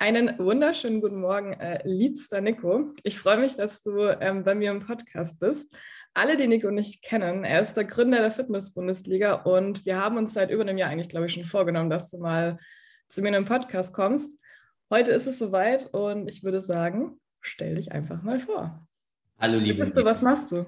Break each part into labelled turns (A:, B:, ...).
A: Einen wunderschönen guten Morgen, äh, liebster Nico. Ich freue mich, dass du ähm, bei mir im Podcast bist. Alle, die Nico nicht kennen, er ist der Gründer der Fitness-Bundesliga und wir haben uns seit über einem Jahr eigentlich, glaube ich, schon vorgenommen, dass du mal zu mir in den Podcast kommst. Heute ist es soweit und ich würde sagen, stell dich einfach mal vor.
B: Hallo, liebe
A: bist du, was machst du?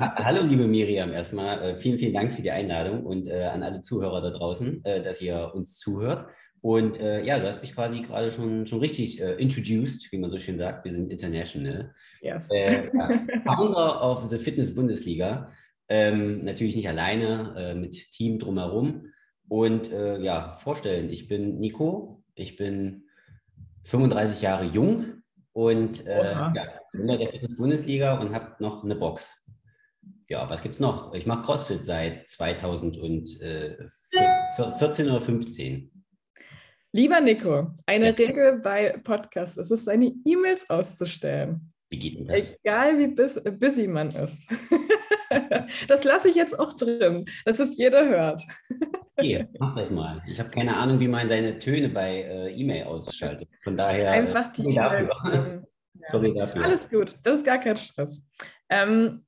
B: Hallo, liebe Miriam. Erstmal äh, vielen, vielen Dank für die Einladung und äh, an alle Zuhörer da draußen, äh, dass ihr uns zuhört. Und äh, ja, du hast mich quasi gerade schon, schon richtig äh, introduced, wie man so schön sagt. Wir sind international. Yes. Äh, ja. Founder of the Fitness Bundesliga. Ähm, natürlich nicht alleine, mit Team drumherum. Und ja, vorstellen, ich bin Nico, ich bin 35 Jahre jung und äh, ja, Gründer der Fitness Bundesliga und habe noch eine Box. Ja, was gibt es noch? Ich mache CrossFit seit 2014 oder 15.
A: Lieber Nico, eine ja. Regel bei Podcasts ist es, seine E-Mails auszustellen.
B: Wie geht das?
A: Egal wie busy man ist. das lasse ich jetzt auch drin, dass es jeder hört.
B: Hier, mach das mal. Ich habe keine Ahnung, wie man seine Töne bei äh, E-Mail ausschaltet. Von daher.
A: Äh, Einfach die E-Mails. Ähm, Sorry dafür. Alles gut, das ist gar kein Stress. Ähm,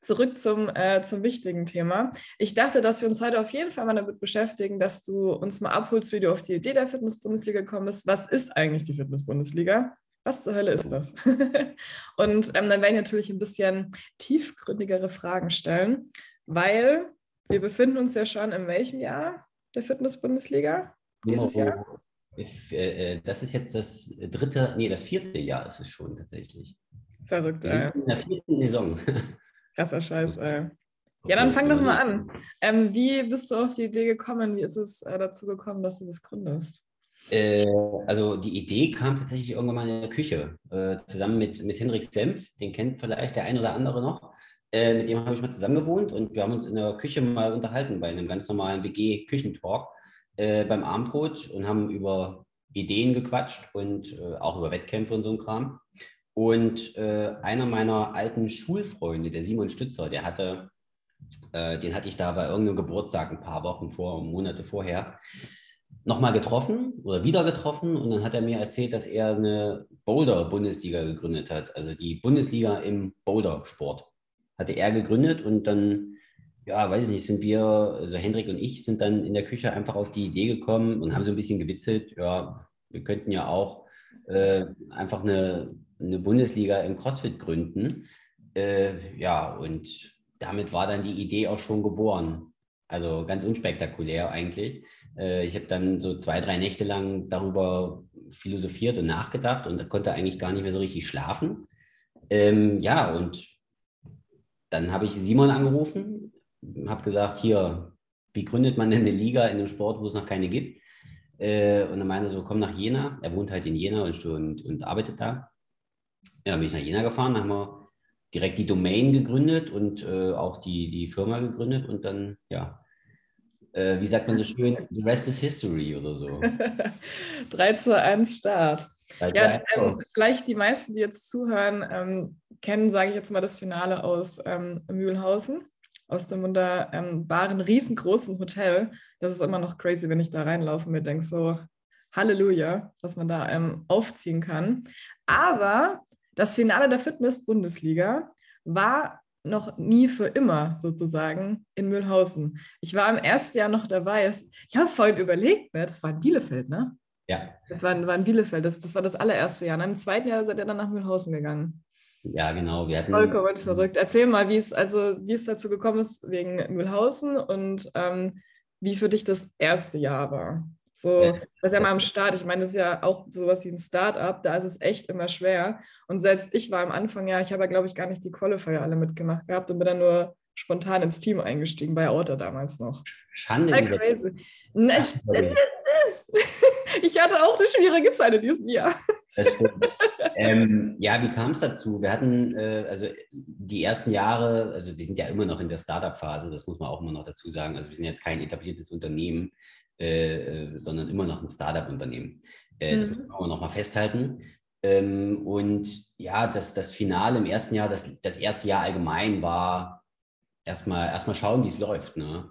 A: zurück zum, äh, zum wichtigen Thema. Ich dachte, dass wir uns heute auf jeden Fall mal damit beschäftigen, dass du uns mal abholst, wie du auf die Idee der Fitness-Bundesliga gekommen bist. Was ist eigentlich die Fitness-Bundesliga? Was zur Hölle ist das? und ähm, dann werde ich natürlich ein bisschen tiefgründigere Fragen stellen, weil wir befinden uns ja schon in welchem Jahr der Fitness-Bundesliga?
B: Dieses Jahr? Äh, äh, das ist jetzt das dritte, nee, das vierte Jahr ist es schon tatsächlich.
A: Verrückt,
B: sind in der vierten Saison.
A: Krasser Scheiß, ey. Ja, dann fang doch mal an. Ähm, wie bist du auf die Idee gekommen? Wie ist es äh, dazu gekommen, dass du das gründest?
B: Äh, also die Idee kam tatsächlich irgendwann mal in der Küche, äh, zusammen mit, mit Henrik Senf, den kennt vielleicht der ein oder andere noch. Äh, mit dem habe ich mal zusammen gewohnt und wir haben uns in der Küche mal unterhalten bei einem ganz normalen WG-Küchentalk äh, beim Abendbrot und haben über Ideen gequatscht und äh, auch über Wettkämpfe und so ein Kram. Und einer meiner alten Schulfreunde, der Simon Stützer, der hatte, den hatte ich da bei irgendeinem Geburtstag ein paar Wochen vor, Monate vorher, nochmal getroffen oder wieder getroffen. Und dann hat er mir erzählt, dass er eine Boulder-Bundesliga gegründet hat. Also die Bundesliga im Boulder-Sport hatte er gegründet. Und dann, ja, weiß ich nicht, sind wir, also Hendrik und ich sind dann in der Küche einfach auf die Idee gekommen und haben so ein bisschen gewitzelt, ja, wir könnten ja auch äh, einfach eine eine Bundesliga im CrossFit gründen. Äh, ja, und damit war dann die Idee auch schon geboren. Also ganz unspektakulär eigentlich. Äh, ich habe dann so zwei, drei Nächte lang darüber philosophiert und nachgedacht und konnte eigentlich gar nicht mehr so richtig schlafen. Ähm, ja, und dann habe ich Simon angerufen, habe gesagt, hier, wie gründet man denn eine Liga in einem Sport, wo es noch keine gibt? Äh, und er meinte so, komm nach Jena. Er wohnt halt in Jena und, und, und arbeitet da. Ja, bin ich nach Jena gefahren, da haben wir direkt die Domain gegründet und äh, auch die, die Firma gegründet und dann, ja, äh, wie sagt man so schön, the rest is history oder so.
A: 3 zu 1 Start. Ja, ähm, vielleicht die meisten, die jetzt zuhören, ähm, kennen, sage ich jetzt mal, das Finale aus ähm, Mühlhausen, aus dem wunderbaren, riesengroßen Hotel. Das ist immer noch crazy, wenn ich da reinlaufe und mir denke, so, Halleluja, was man da ähm, aufziehen kann. Aber das Finale der Fitness-Bundesliga war noch nie für immer sozusagen in Mühlhausen. Ich war im ersten Jahr noch dabei. Ich habe vorhin überlegt, ne, das war in Bielefeld, ne?
B: Ja.
A: Das war, war in Bielefeld, das, das war das allererste Jahr. Und im zweiten Jahr seid ihr dann nach Mühlhausen gegangen.
B: Ja, genau.
A: Wir hatten, Vollkommen verrückt. Erzähl mal, wie es, also, wie es dazu gekommen ist wegen Mühlhausen und ähm, wie für dich das erste Jahr war. So, das ist ja mal am Start. Ich meine, das ist ja auch sowas wie ein Start-up, da ist es echt immer schwer. Und selbst ich war am Anfang ja, ich habe ja, glaube ich, gar nicht die Qualifier alle mitgemacht gehabt und bin dann nur spontan ins Team eingestiegen, bei Auto damals noch.
B: Schande. Crazy.
A: Ich hatte auch eine schwierige Zeit in diesem Jahr.
B: ähm, ja, wie kam es dazu? Wir hatten äh, also die ersten Jahre, also wir sind ja immer noch in der Startup-Phase, das muss man auch immer noch dazu sagen. Also wir sind jetzt kein etabliertes Unternehmen. Äh, äh, sondern immer noch ein Startup-Unternehmen. Äh, mhm. Das müssen wir noch mal festhalten. Ähm, und ja, das, das Finale im ersten Jahr, das, das erste Jahr allgemein war erstmal erstmal schauen, wie es läuft. Ne?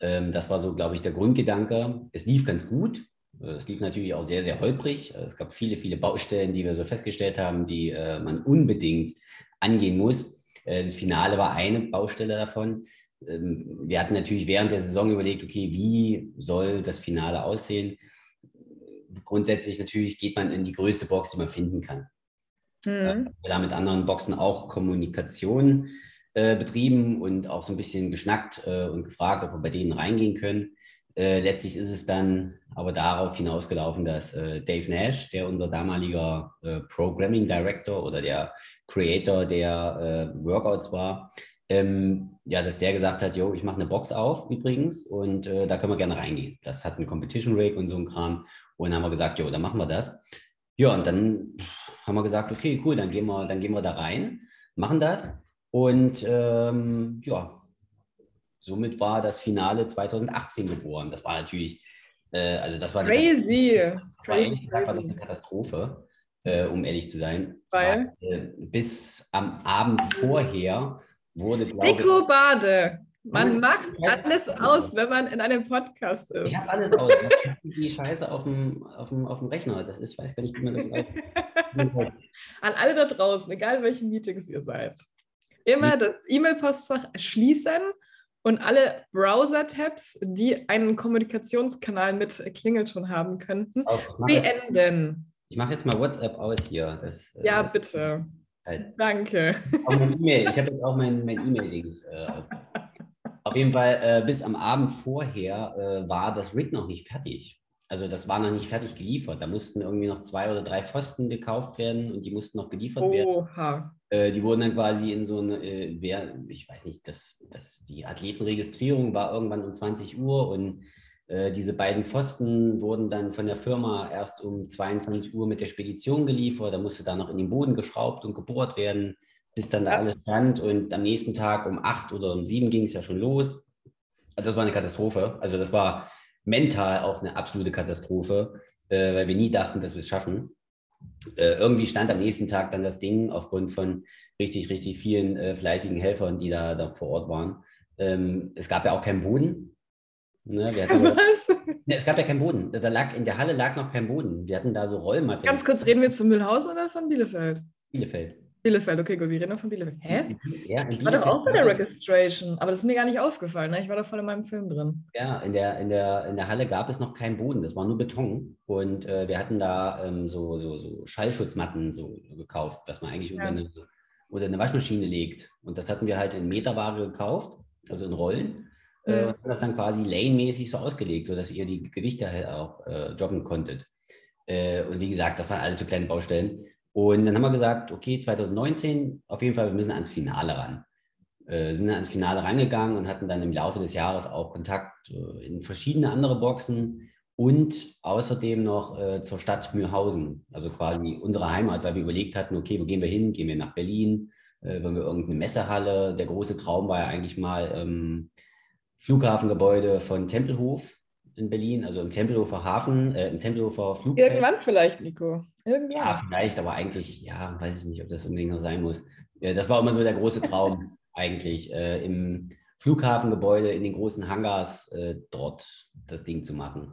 B: Ähm, das war so, glaube ich, der Grundgedanke. Es lief ganz gut. Es lief natürlich auch sehr, sehr holprig. Es gab viele, viele Baustellen, die wir so festgestellt haben, die äh, man unbedingt angehen muss. Äh, das Finale war eine Baustelle davon. Ähm, wir hatten natürlich während der Saison überlegt, okay, wie soll das Finale aussehen? Grundsätzlich natürlich geht man in die größte Box, die man finden kann. Mhm. Wir haben mit anderen Boxen auch Kommunikation äh, betrieben und auch so ein bisschen geschnackt äh, und gefragt, ob wir bei denen reingehen können. Äh, letztlich ist es dann aber darauf hinausgelaufen, dass äh, Dave Nash, der unser damaliger äh, Programming Director oder der Creator der äh, Workouts war, ähm, ja, dass der gesagt hat, yo, ich mache eine Box auf übrigens und äh, da können wir gerne reingehen. Das hat einen Competition Rig und so ein Kram. Und dann haben wir gesagt, jo, dann machen wir das. Ja, und dann haben wir gesagt, okay, cool, dann gehen wir, dann gehen wir da rein, machen das. Und ähm, ja, somit war das Finale 2018 geboren. Das war natürlich, äh, also das war
A: crazy.
B: Eine, crazy, war, crazy. eine Katastrophe, äh, um ehrlich zu sein. Weil? War, äh, bis am Abend vorher wurde,
A: Nico ich, Bade. Man macht alles aus, wenn man in einem Podcast ist.
B: Ich habe alles aus. die Scheiße auf dem, auf, dem, auf dem Rechner. Das ist, ich weiß gar nicht, wie man das
A: An alle da draußen, egal welchen Meetings ihr seid. Immer das E-Mail-Postfach schließen und alle Browser-Tabs, die einen Kommunikationskanal mit Klingelton haben könnten, beenden.
B: ich mache jetzt mal WhatsApp aus hier. Das,
A: äh, ja, äh, bitte. Halt. Danke.
B: E ich habe jetzt auch mein, mein E-Mail-Dings äh, Auf jeden Fall, äh, bis am Abend vorher äh, war das Rig noch nicht fertig. Also das war noch nicht fertig geliefert. Da mussten irgendwie noch zwei oder drei Pfosten gekauft werden und die mussten noch geliefert Oha. werden. Äh, die wurden dann quasi in so eine, äh, wer, ich weiß nicht, das, das, die Athletenregistrierung war irgendwann um 20 Uhr und diese beiden Pfosten wurden dann von der Firma erst um 22 Uhr mit der Spedition geliefert. Da musste da noch in den Boden geschraubt und gebohrt werden, bis dann da alles stand. Und am nächsten Tag um 8 oder um 7 ging es ja schon los. Das war eine Katastrophe. Also das war mental auch eine absolute Katastrophe, äh, weil wir nie dachten, dass wir es schaffen äh, irgendwie stand am nächsten Tag dann das Ding aufgrund von richtig, richtig vielen äh, fleißigen Helfern, die da, da vor Ort waren. Ähm, es gab ja auch keinen Boden. Ne, Was? Ne, es gab ja keinen Boden. Da lag, in der Halle lag noch kein Boden. Wir hatten da so Rollmaterial.
A: Ganz kurz, reden wir zu Mühlhaus oder von Bielefeld?
B: Bielefeld.
A: Bielefeld, okay, gut, wir reden von Bielefeld. Hä? Ja, ich war doch auch bei der Registration, aber das ist mir gar nicht aufgefallen. Ne? Ich war da voll in meinem Film drin.
B: Ja, in der, in der, in der Halle gab es noch keinen Boden, das war nur Beton. Und äh, wir hatten da ähm, so, so, so Schallschutzmatten so, gekauft, was man eigentlich ja. unter, eine, unter eine Waschmaschine legt. Und das hatten wir halt in Meterware gekauft, also in Rollen. Äh, mhm. Äh, und das dann quasi lane-mäßig so ausgelegt, sodass ihr die Gewichte halt auch äh, joggen konntet. Äh, und wie gesagt, das waren alles so kleine Baustellen. Und dann haben wir gesagt, okay, 2019, auf jeden Fall, wir müssen ans Finale ran. Äh, sind dann ans Finale rangegangen und hatten dann im Laufe des Jahres auch Kontakt äh, in verschiedene andere Boxen und außerdem noch äh, zur Stadt Mühlhausen, also quasi unsere Heimat, weil wir überlegt hatten, okay, wo gehen wir hin? Gehen wir nach Berlin? Äh, wollen wir irgendeine Messehalle? Der große Traum war ja eigentlich mal ähm, Flughafengebäude von Tempelhof in Berlin, also im Tempelhofer Hafen, äh, im Tempelhofer Flugfeld.
A: Irgendwann vielleicht, Nico.
B: Irgendwann. Ja, vielleicht, aber eigentlich, ja, weiß ich nicht, ob das unbedingt noch sein muss. Ja, das war immer so der große Traum eigentlich, äh, im Flughafengebäude, in den großen Hangars äh, dort das Ding zu machen.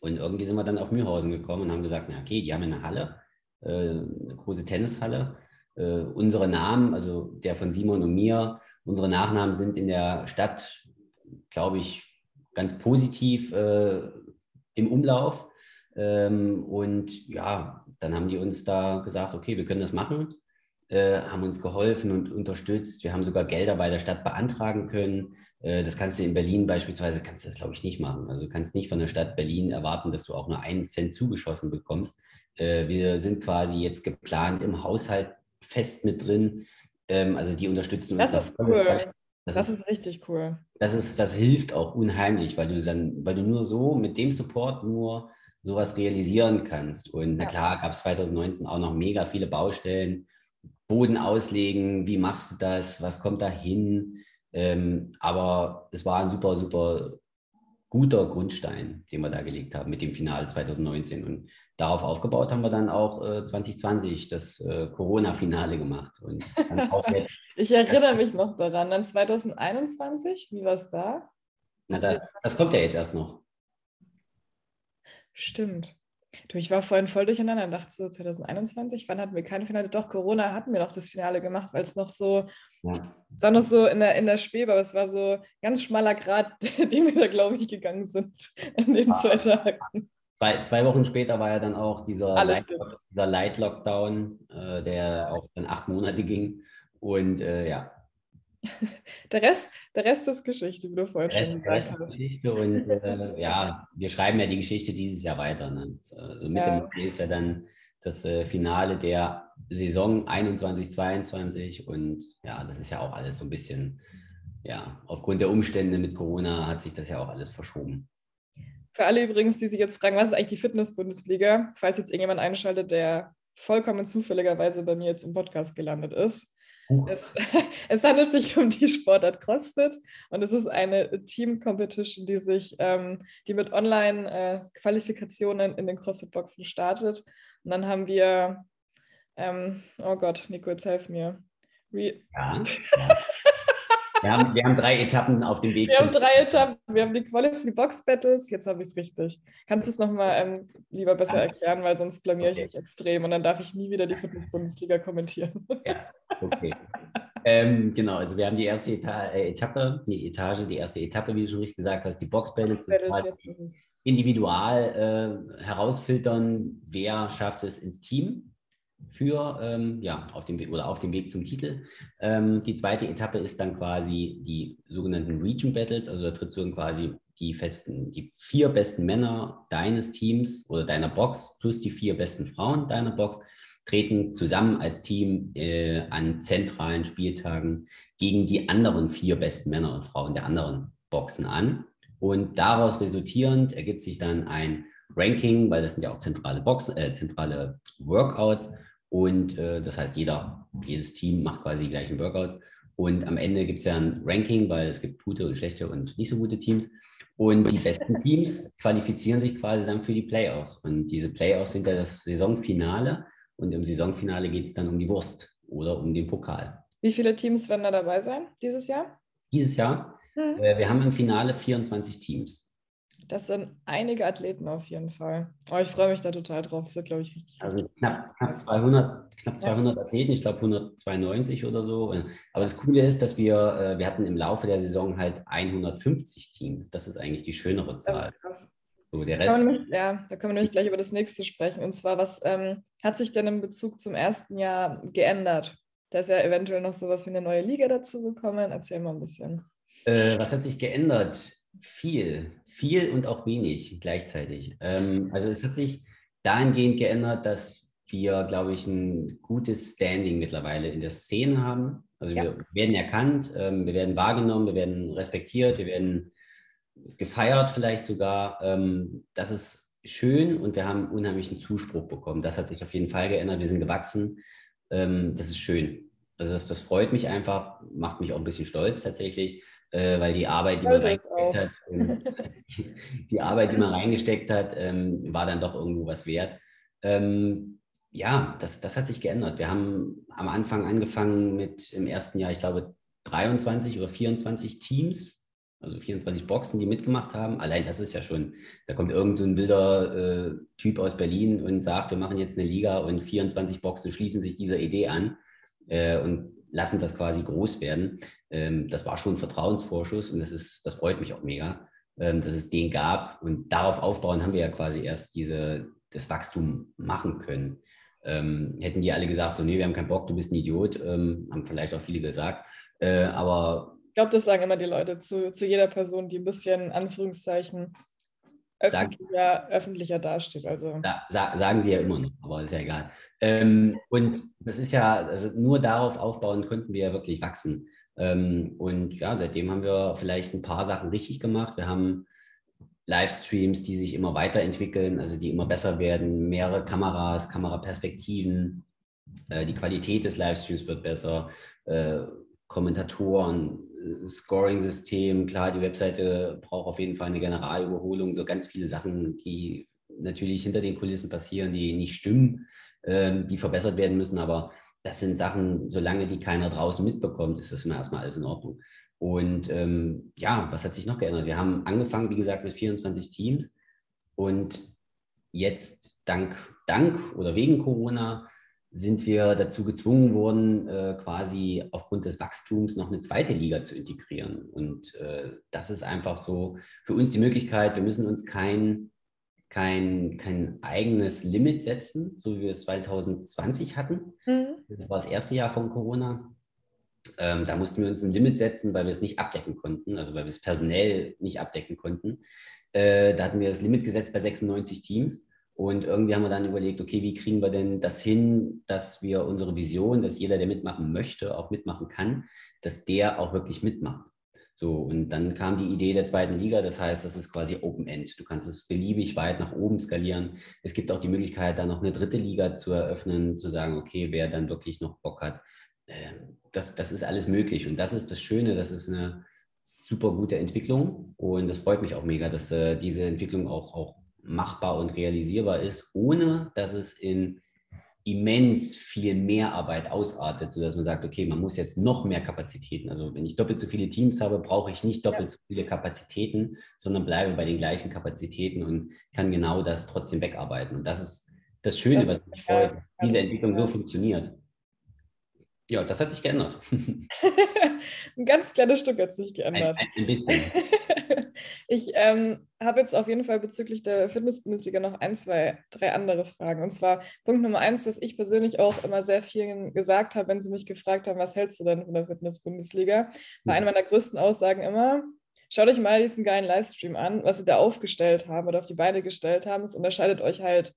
B: Und irgendwie sind wir dann auf Mühlhausen gekommen und haben gesagt, na okay, die haben eine Halle, äh, eine große Tennishalle. Äh, unsere Namen, also der von Simon und mir, unsere Nachnamen sind in der Stadt, glaube ich, ganz positiv äh, im Umlauf. Ähm, und ja, dann haben die uns da gesagt, okay, wir können das machen, äh, haben uns geholfen und unterstützt. Wir haben sogar Gelder bei der Stadt beantragen können. Äh, das kannst du in Berlin beispielsweise, kannst du das glaube ich nicht machen. Also du kannst nicht von der Stadt Berlin erwarten, dass du auch nur einen Cent zugeschossen bekommst. Äh, wir sind quasi jetzt geplant im Haushalt fest mit drin. Ähm, also die unterstützen
A: uns. Das ist cool. Das, das ist, ist, richtig cool.
B: Das, ist, das hilft auch unheimlich, weil du dann, weil du nur so mit dem Support nur sowas realisieren kannst. Und na klar, gab es 2019 auch noch mega viele Baustellen. Boden auslegen, wie machst du das, was kommt da hin? Ähm, aber es war ein super, super guter Grundstein, den wir da gelegt haben mit dem Finale 2019. Und darauf aufgebaut haben wir dann auch äh, 2020 das äh, Corona-Finale gemacht. Und
A: ich erinnere mich noch daran. Dann 2021, wie war es da?
B: Na, das, das kommt ja jetzt erst noch.
A: Stimmt. Du, ich war vorhin voll durcheinander und dachte so 2021, wann hatten wir kein Finale? Doch, Corona hatten wir doch das Finale gemacht, weil es noch so, ja. es war noch so in der, in der Schwebe, aber es war so ganz schmaler Grad, den wir da, glaube ich, gegangen sind in den ja. zwei Tagen.
B: Zwei, zwei, Wochen später war ja dann auch dieser, Light, dieser Light Lockdown, äh, der auch dann acht Monate ging. Und äh, ja,
A: Der Rest, der Rest ist Geschichte, wie du vorhin Rest, schon gesagt hast.
B: Geschichte und äh, ja, wir schreiben ja die Geschichte dieses Jahr weiter. Ne? Also Mitte ja. Mai ist ja dann das äh, Finale der Saison 21, 22 und ja, das ist ja auch alles so ein bisschen, ja, aufgrund der Umstände mit Corona hat sich das ja auch alles verschoben.
A: Für alle übrigens, die sich jetzt fragen, was ist eigentlich die Fitness-Bundesliga, falls jetzt irgendjemand einschaltet, der vollkommen zufälligerweise bei mir jetzt im Podcast gelandet ist. Es, es, handelt sich um die Sportart CrossFit und es ist eine Team-Competition, die sich, ähm, die mit Online-Qualifikationen äh, in den CrossFit-Boxen startet. Und dann haben wir, ähm, oh Gott, Nico, jetzt helf mir.
B: Re ja. Wir haben, wir haben drei Etappen auf dem Weg.
A: Wir haben drei Etappen. Wir haben die Qualify Box Battles. Jetzt habe ich es richtig. Kannst du es nochmal ähm, lieber besser erklären, weil sonst blamiere okay. ich mich extrem und dann darf ich nie wieder die Fitness-Bundesliga kommentieren. Ja,
B: okay. ähm, genau, also wir haben die erste Eta äh, Etappe, nicht Etage, die erste Etappe, wie du schon richtig gesagt hast, die Box Battles. Box individual äh, herausfiltern, wer schafft es ins Team für ähm, ja, auf dem Weg oder auf dem Weg zum Titel. Ähm, die zweite Etappe ist dann quasi die sogenannten Region Battles, also da trittst du dann quasi die festen, die vier besten Männer deines Teams oder deiner Box plus die vier besten Frauen deiner Box treten zusammen als Team äh, an zentralen Spieltagen gegen die anderen vier besten Männer und Frauen der anderen Boxen an. Und daraus resultierend ergibt sich dann ein Ranking, weil das sind ja auch zentrale Box, äh, zentrale Workouts und äh, das heißt, jeder, jedes Team macht quasi die gleichen Workouts. Und am Ende gibt es ja ein Ranking, weil es gibt gute und schlechte und nicht so gute Teams. Und die besten Teams qualifizieren sich quasi dann für die Playoffs. Und diese Playoffs sind ja das Saisonfinale. Und im Saisonfinale geht es dann um die Wurst oder um den Pokal.
A: Wie viele Teams werden da dabei sein dieses Jahr?
B: Dieses Jahr? Hm. Äh, wir haben im Finale 24 Teams.
A: Das sind einige Athleten auf jeden Fall. Oh, ich freue mich da total drauf. Das wird, glaube ich, richtig.
B: Also knapp, knapp 200, knapp 200 ja. Athleten, ich glaube 192 oder so. Aber das Coole ist, dass wir, äh, wir hatten im Laufe der Saison halt 150 Teams. Das ist eigentlich die schönere Zahl. krass.
A: So, der Rest. Da nämlich, ja, da können wir nämlich gleich über das nächste sprechen. Und zwar, was ähm, hat sich denn im Bezug zum ersten Jahr geändert? Da ist ja eventuell noch sowas wie eine neue Liga dazu gekommen. Erzähl mal ein bisschen.
B: Äh, was hat sich geändert? Viel viel und auch wenig gleichzeitig. Ähm, also es hat sich dahingehend geändert, dass wir, glaube ich, ein gutes Standing mittlerweile in der Szene haben. Also ja. wir werden erkannt, ähm, wir werden wahrgenommen, wir werden respektiert, wir werden gefeiert vielleicht sogar. Ähm, das ist schön und wir haben unheimlichen Zuspruch bekommen. Das hat sich auf jeden Fall geändert. Wir sind gewachsen. Ähm, das ist schön. Also das, das freut mich einfach, macht mich auch ein bisschen stolz tatsächlich äh, weil die Arbeit, die man reingesteckt hat, ähm, die Arbeit, die man reingesteckt hat, ähm, war dann doch irgendwo was wert. Ähm, ja, das, das hat sich geändert. Wir haben am Anfang angefangen mit im ersten Jahr, ich glaube, 23 oder 24 Teams, also 24 Boxen, die mitgemacht haben. Allein das ist ja schon, da kommt irgend so ein wilder äh, Typ aus Berlin und sagt, wir machen jetzt eine Liga und 24 Boxen schließen sich dieser Idee an. Äh, und lassen das quasi groß werden. Ähm, das war schon ein Vertrauensvorschuss und das, ist, das freut mich auch mega, ähm, dass es den gab. Und darauf aufbauen haben wir ja quasi erst diese, das Wachstum machen können. Ähm, hätten die alle gesagt, so, nee, wir haben keinen Bock, du bist ein Idiot, ähm, haben vielleicht auch viele gesagt. Äh, aber
A: ich glaube, das sagen immer die Leute zu, zu jeder Person, die ein bisschen, Anführungszeichen, öffentlicher, öffentlicher dasteht. Also.
B: Da, sagen sie ja immer noch, aber ist ja egal. Ähm, und das ist ja, also nur darauf aufbauen konnten wir ja wirklich wachsen. Ähm, und ja, seitdem haben wir vielleicht ein paar Sachen richtig gemacht. Wir haben Livestreams, die sich immer weiterentwickeln, also die immer besser werden, mehrere Kameras, Kameraperspektiven, äh, die Qualität des Livestreams wird besser, äh, Kommentatoren Scoring-System. Klar, die Webseite braucht auf jeden Fall eine Generalüberholung, so ganz viele Sachen, die natürlich hinter den Kulissen passieren, die nicht stimmen, ähm, die verbessert werden müssen. Aber das sind Sachen, solange die keiner draußen mitbekommt, ist das immer erstmal alles in Ordnung. Und ähm, ja, was hat sich noch geändert? Wir haben angefangen, wie gesagt, mit 24 Teams und jetzt dank, dank oder wegen Corona sind wir dazu gezwungen worden, äh, quasi aufgrund des Wachstums noch eine zweite Liga zu integrieren. Und äh, das ist einfach so für uns die Möglichkeit, wir müssen uns kein, kein, kein eigenes Limit setzen, so wie wir es 2020 hatten. Mhm. Das war das erste Jahr von Corona. Ähm, da mussten wir uns ein Limit setzen, weil wir es nicht abdecken konnten, also weil wir es personell nicht abdecken konnten. Äh, da hatten wir das Limit gesetzt bei 96 Teams. Und irgendwie haben wir dann überlegt, okay, wie kriegen wir denn das hin, dass wir unsere Vision, dass jeder, der mitmachen möchte, auch mitmachen kann, dass der auch wirklich mitmacht. So, und dann kam die Idee der zweiten Liga, das heißt, das ist quasi Open End. Du kannst es beliebig weit nach oben skalieren. Es gibt auch die Möglichkeit, da noch eine dritte Liga zu eröffnen, zu sagen, okay, wer dann wirklich noch Bock hat, ähm, das, das ist alles möglich. Und das ist das Schöne, das ist eine super gute Entwicklung. Und das freut mich auch mega, dass äh, diese Entwicklung auch, auch machbar und realisierbar ist, ohne dass es in immens viel mehr Arbeit ausartet, sodass man sagt, okay, man muss jetzt noch mehr Kapazitäten. Also wenn ich doppelt so viele Teams habe, brauche ich nicht doppelt ja. so viele Kapazitäten, sondern bleibe bei den gleichen Kapazitäten und kann genau das trotzdem wegarbeiten. Und das ist das Schöne, was mich freut, diese Entwicklung so funktioniert. Ja, das hat sich geändert.
A: ein ganz kleines Stück hat sich geändert. Ein, ein bisschen. ich ähm, habe jetzt auf jeden Fall bezüglich der Fitness-Bundesliga noch ein, zwei, drei andere Fragen. Und zwar Punkt Nummer eins, dass ich persönlich auch immer sehr vielen gesagt habe, wenn sie mich gefragt haben, was hältst du denn von der Fitness-Bundesliga, war eine meiner größten Aussagen immer, schaut euch mal diesen geilen Livestream an, was sie da aufgestellt haben oder auf die Beine gestellt haben. Es unterscheidet euch halt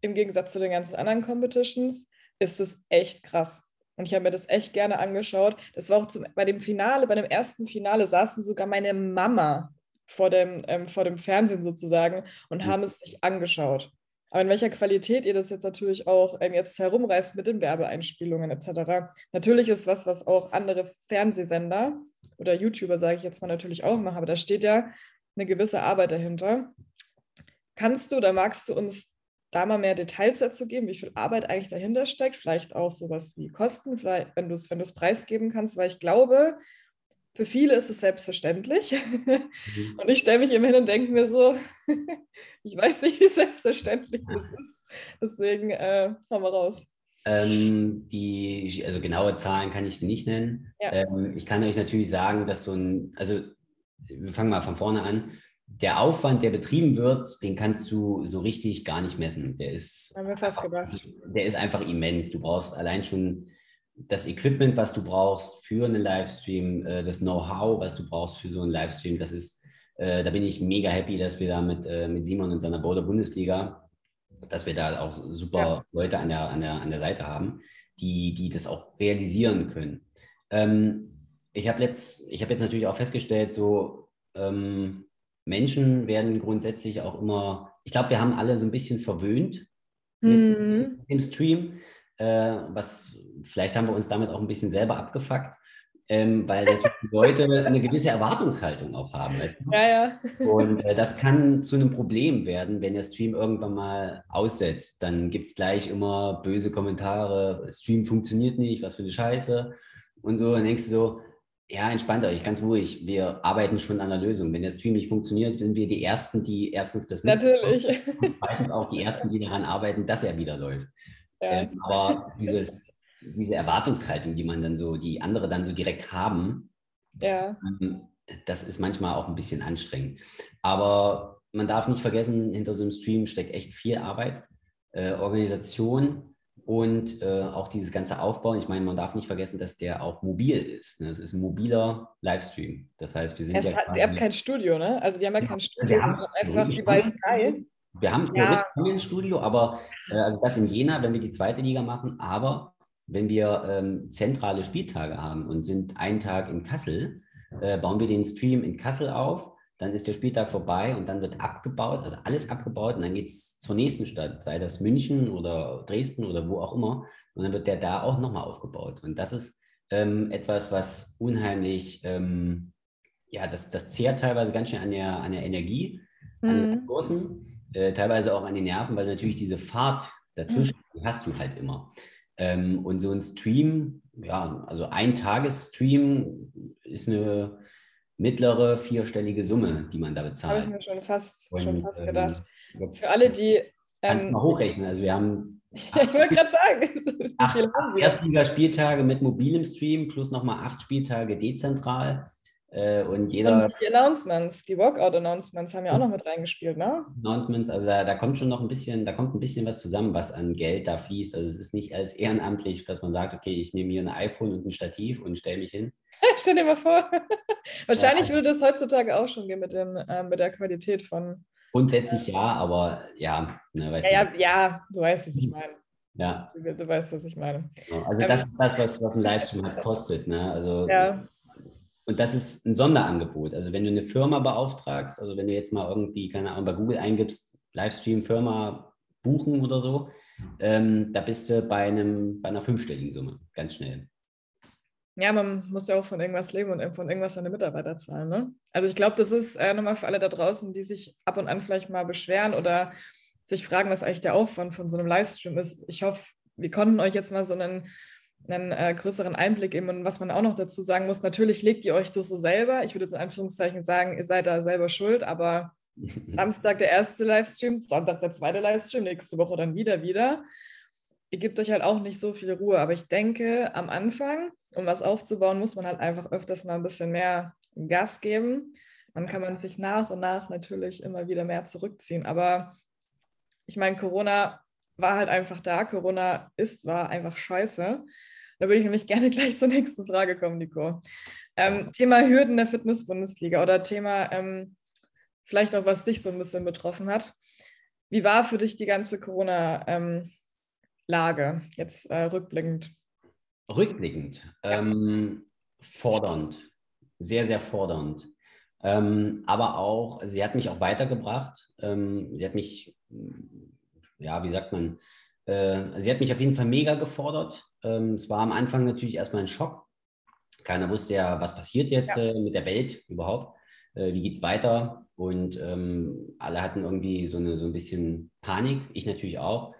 A: im Gegensatz zu den ganzen anderen Competitions, ist es echt krass. Und ich habe mir das echt gerne angeschaut. Das war auch zum, bei dem Finale, bei dem ersten Finale saßen sogar meine Mama vor dem, ähm, vor dem Fernsehen sozusagen und mhm. haben es sich angeschaut. Aber in welcher Qualität ihr das jetzt natürlich auch ähm, jetzt herumreißt mit den Werbeeinspielungen etc. Natürlich ist was, was auch andere Fernsehsender oder YouTuber, sage ich jetzt mal, natürlich auch machen, aber da steht ja eine gewisse Arbeit dahinter. Kannst du oder magst du uns da mal mehr Details dazu geben, wie viel Arbeit eigentlich dahinter steckt, vielleicht auch sowas wie Kosten, vielleicht, wenn du es wenn preisgeben kannst, weil ich glaube, für viele ist es selbstverständlich. Mhm. Und ich stelle mich immer hin und denke mir so, ich weiß nicht, wie selbstverständlich das ist. Deswegen äh, hauen wir raus.
B: Ähm, die, also genaue Zahlen kann ich nicht nennen. Ja. Ähm, ich kann euch natürlich sagen, dass so ein, also wir fangen mal von vorne an der Aufwand, der betrieben wird, den kannst du so richtig gar nicht messen. Der ist,
A: Haben wir fast gedacht.
B: Der ist einfach immens. Du brauchst allein schon das Equipment, was du brauchst für einen Livestream, äh, das Know-how, was du brauchst für so einen Livestream. Das ist, äh, da bin ich mega happy, dass wir da mit, äh, mit Simon und seiner Border Bundesliga, dass wir da auch super ja. Leute an der, an, der, an der Seite haben, die, die das auch realisieren können. Ähm, ich habe jetzt, hab jetzt natürlich auch festgestellt, so ähm, Menschen werden grundsätzlich auch immer, ich glaube, wir haben alle so ein bisschen verwöhnt mhm. mit dem Stream. Äh, was vielleicht haben wir uns damit auch ein bisschen selber abgefuckt, ähm, weil natürlich die Leute eine gewisse Erwartungshaltung auch haben. Weißt du? Ja, ja. Und äh, das kann zu einem Problem werden, wenn der Stream irgendwann mal aussetzt. Dann gibt es gleich immer böse Kommentare, Stream funktioniert nicht, was für eine Scheiße und so. Dann denkst du so, ja, entspannt euch, ganz ruhig. Wir arbeiten schon an der Lösung. Wenn der Stream nicht funktioniert, sind wir die Ersten, die erstens das
A: Natürlich.
B: Und zweitens auch die Ersten, die daran arbeiten, dass er wieder läuft. Ja. Ähm, aber dieses, diese Erwartungshaltung, die man dann so, die andere dann so direkt haben,
A: ja.
B: Ähm, das ist manchmal auch ein bisschen anstrengend. Aber man darf nicht vergessen, hinter so einem Stream steckt echt viel Arbeit, äh, Organisation und äh, auch dieses ganze Aufbauen. Ich meine, man darf nicht vergessen, dass der auch mobil ist. Ne? Es ist ein mobiler Livestream. Das heißt, wir sind
A: es
B: ja.
A: Hat, ihr habt kein Studio, ne? Also, die haben ja kein Studio, haben, einfach wie bei Sky.
B: Wir haben ja. ein Studio, aber äh, also das in Jena, wenn wir die zweite Liga machen. Aber wenn wir ähm, zentrale Spieltage haben und sind einen Tag in Kassel, äh, bauen wir den Stream in Kassel auf dann ist der Spieltag vorbei und dann wird abgebaut, also alles abgebaut und dann geht es zur nächsten Stadt, sei das München oder Dresden oder wo auch immer. Und dann wird der da auch nochmal aufgebaut. Und das ist ähm, etwas, was unheimlich, ähm, ja, das, das zehrt teilweise ganz schön an der, an der Energie, mhm. an den mhm. Ressourcen, äh, teilweise auch an den Nerven, weil natürlich diese Fahrt dazwischen mhm. hast du halt immer. Ähm, und so ein Stream, ja, also ein Tagesstream ist eine mittlere vierstellige Summe, die man da bezahlt.
A: Habe ich mir schon fast, und, schon fast ähm, gedacht. Für alle, die.
B: Kannst ähm, mal hochrechnen. Also wir haben.
A: ja, ich wollte gerade sagen.
B: Acht, Erstligaspieltage mit mobilem Stream plus nochmal acht Spieltage dezentral. Äh, und jeder. Und
A: die Announcements, die Walkout-Announcements haben ja auch noch mit reingespielt, ne?
B: Announcements, also da, da, kommt schon noch ein bisschen, da kommt ein bisschen was zusammen, was an Geld da fließt. Also es ist nicht als ehrenamtlich, dass man sagt, okay, ich nehme hier ein iPhone und ein Stativ und stelle mich hin.
A: Stell dir mal vor. Wahrscheinlich ja. würde das heutzutage auch schon gehen mit, dem, äh, mit der Qualität von.
B: Grundsätzlich ja, aber ja,
A: ne, weißt ja, ja, ja, du weißt, was ich meine.
B: Ja.
A: Du, du, weißt, was ich meine.
B: Also ähm, das ist das, was, was ein Livestream halt kostet. Ne? Also ja. Und das ist ein Sonderangebot. Also wenn du eine Firma beauftragst, also wenn du jetzt mal irgendwie, keine Ahnung, bei Google eingibst, Livestream-Firma buchen oder so, ähm, da bist du bei, einem, bei einer fünfstelligen Summe, ganz schnell.
A: Ja, man muss ja auch von irgendwas leben und von irgendwas seine Mitarbeiter zahlen. Ne? Also ich glaube, das ist äh, nochmal für alle da draußen, die sich ab und an vielleicht mal beschweren oder sich fragen, was eigentlich der Aufwand von so einem Livestream ist. Ich hoffe, wir konnten euch jetzt mal so einen einen äh, größeren Einblick geben. Und was man auch noch dazu sagen muss, natürlich legt ihr euch das so selber. Ich würde jetzt in Anführungszeichen sagen, ihr seid da selber schuld, aber Samstag der erste Livestream, Sonntag der zweite Livestream, nächste Woche dann wieder, wieder. Ihr gebt euch halt auch nicht so viel Ruhe. Aber ich denke, am Anfang, um was aufzubauen, muss man halt einfach öfters mal ein bisschen mehr Gas geben. Dann kann man sich nach und nach natürlich immer wieder mehr zurückziehen. Aber ich meine, Corona war halt einfach da. Corona ist, war einfach scheiße. Da würde ich nämlich gerne gleich zur nächsten Frage kommen, Nico. Ähm, Thema Hürden der Fitness-Bundesliga oder Thema ähm, vielleicht auch, was dich so ein bisschen betroffen hat. Wie war für dich die ganze Corona-Lage ähm, jetzt äh, rückblickend?
B: Rückblickend, ja. ähm, fordernd, sehr, sehr fordernd. Ähm, aber auch, sie hat mich auch weitergebracht. Ähm, sie hat mich, ja, wie sagt man, äh, sie hat mich auf jeden Fall mega gefordert. Ähm, es war am Anfang natürlich erstmal ein Schock. Keiner wusste ja, was passiert jetzt ja. äh, mit der Welt überhaupt. Äh, wie geht es weiter? Und ähm, alle hatten irgendwie so, eine, so ein bisschen Panik, ich natürlich auch.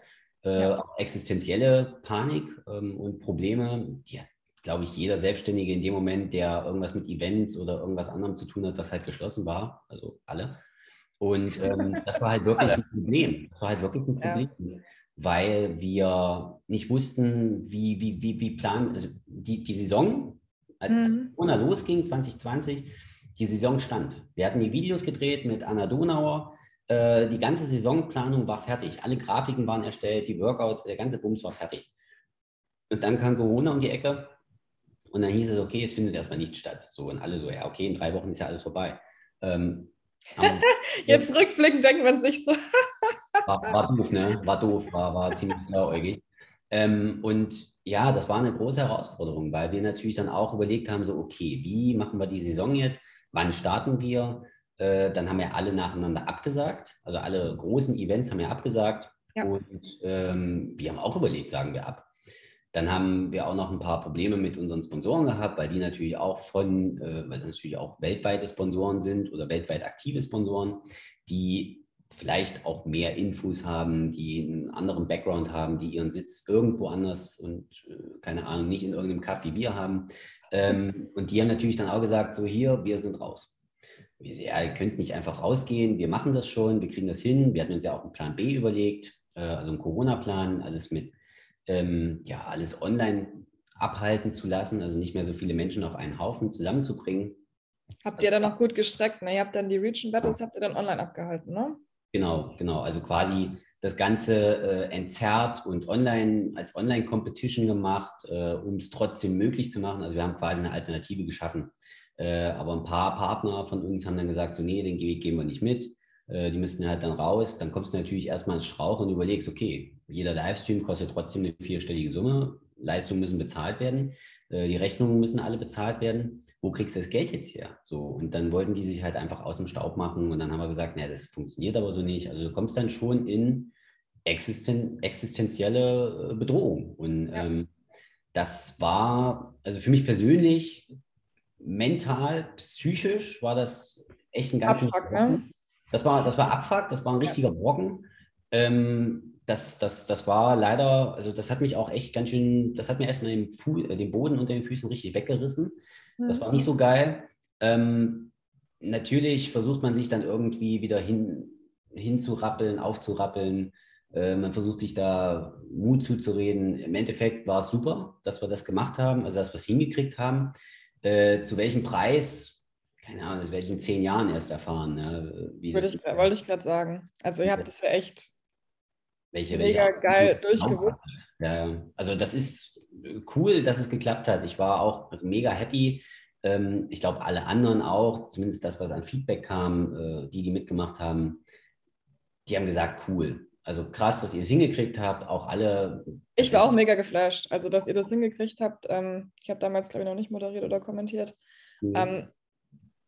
B: Äh, ja. auch existenzielle Panik ähm, und Probleme, die hat, glaube ich, jeder Selbstständige in dem Moment, der irgendwas mit Events oder irgendwas anderem zu tun hat, das halt geschlossen war, also alle. Und ähm, das war halt wirklich ein Problem. Das war halt wirklich ein Problem. Ja weil wir nicht wussten, wie, wie, wie, wie planen, also die, die Saison, als mhm. Corona losging, 2020, die Saison stand. Wir hatten die Videos gedreht mit Anna Donauer. Äh, die ganze Saisonplanung war fertig. Alle Grafiken waren erstellt, die Workouts, der ganze Bums war fertig. Und dann kam Corona um die Ecke und dann hieß es, okay, es findet erstmal nicht statt. So und alle so, ja, okay, in drei Wochen ist ja alles vorbei. Ähm,
A: Jetzt rückblickend denkt man sich so.
B: War, war, doof, ne? War doof, war, war ziemlich blauäugig. Ähm, und ja, das war eine große Herausforderung, weil wir natürlich dann auch überlegt haben, so, okay, wie machen wir die Saison jetzt? Wann starten wir? Äh, dann haben wir alle nacheinander abgesagt. Also alle großen Events haben wir abgesagt. Ja. Und ähm, wir haben auch überlegt, sagen wir ab. Dann haben wir auch noch ein paar Probleme mit unseren Sponsoren gehabt, weil die natürlich auch von, äh, weil natürlich auch weltweite Sponsoren sind oder weltweit aktive Sponsoren, die vielleicht auch mehr Infos haben, die einen anderen Background haben, die ihren Sitz irgendwo anders und äh, keine Ahnung, nicht in irgendeinem Kaff wie wir haben. Ähm, und die haben natürlich dann auch gesagt, so hier, wir sind raus. Wir, ja, ihr könnt nicht einfach rausgehen, wir machen das schon, wir kriegen das hin. Wir hatten uns ja auch einen Plan B überlegt, äh, also einen Corona-Plan, alles mit ähm, ja, alles online abhalten zu lassen, also nicht mehr so viele Menschen auf einen Haufen zusammenzubringen.
A: Habt ihr dann noch gut gestreckt, ne? Ihr habt dann die Region Battles, habt ihr dann online abgehalten, ne?
B: Genau, genau. Also quasi das Ganze äh, entzerrt und online als Online-Competition gemacht, äh, um es trotzdem möglich zu machen. Also wir haben quasi eine Alternative geschaffen. Äh, aber ein paar Partner von uns haben dann gesagt, so nee, den Weg gehen wir nicht mit. Äh, die müssten halt dann raus. Dann kommst du natürlich erstmal ins Strauch und überlegst, okay, jeder Livestream kostet trotzdem eine vierstellige Summe. Leistungen müssen bezahlt werden. Äh, die Rechnungen müssen alle bezahlt werden. Wo kriegst du das Geld jetzt her? So, und dann wollten die sich halt einfach aus dem Staub machen. Und dann haben wir gesagt, naja, das funktioniert aber so nicht. Also du kommst dann schon in existen existenzielle äh, Bedrohung. Und ja. ähm, das war, also für mich persönlich, mental, psychisch war das echt ein ganz Abfuck, ne? Das war, das war Abfuck, das war ein richtiger ja. Brocken. Ähm, das, das, das war leider, also das hat mich auch echt ganz schön, das hat mir erstmal den, äh, den Boden unter den Füßen richtig weggerissen. Mhm. Das war nicht so geil. Ähm, natürlich versucht man sich dann irgendwie wieder hin, hinzurappeln, aufzurappeln. Äh, man versucht sich da Mut zuzureden. Im Endeffekt war es super, dass wir das gemacht haben, also dass wir es hingekriegt haben. Äh, zu welchem Preis? Keine Ahnung, das werde ich in zehn Jahren erst erfahren. Ne,
A: Würde ich, wollte ich gerade sagen. Also ihr habt das ja echt
B: welche,
A: mega
B: welche
A: geil durchgewuppt.
B: Ja, also das ist cool, dass es geklappt hat. Ich war auch mega happy. Ähm, ich glaube, alle anderen auch, zumindest das, was an Feedback kam, äh, die, die mitgemacht haben, die haben gesagt, cool. Also krass, dass ihr es hingekriegt habt, auch alle.
A: Ich war auch mega geflasht, also dass ihr das hingekriegt habt. Ähm, ich habe damals, glaube ich, noch nicht moderiert oder kommentiert. Mhm. Ähm,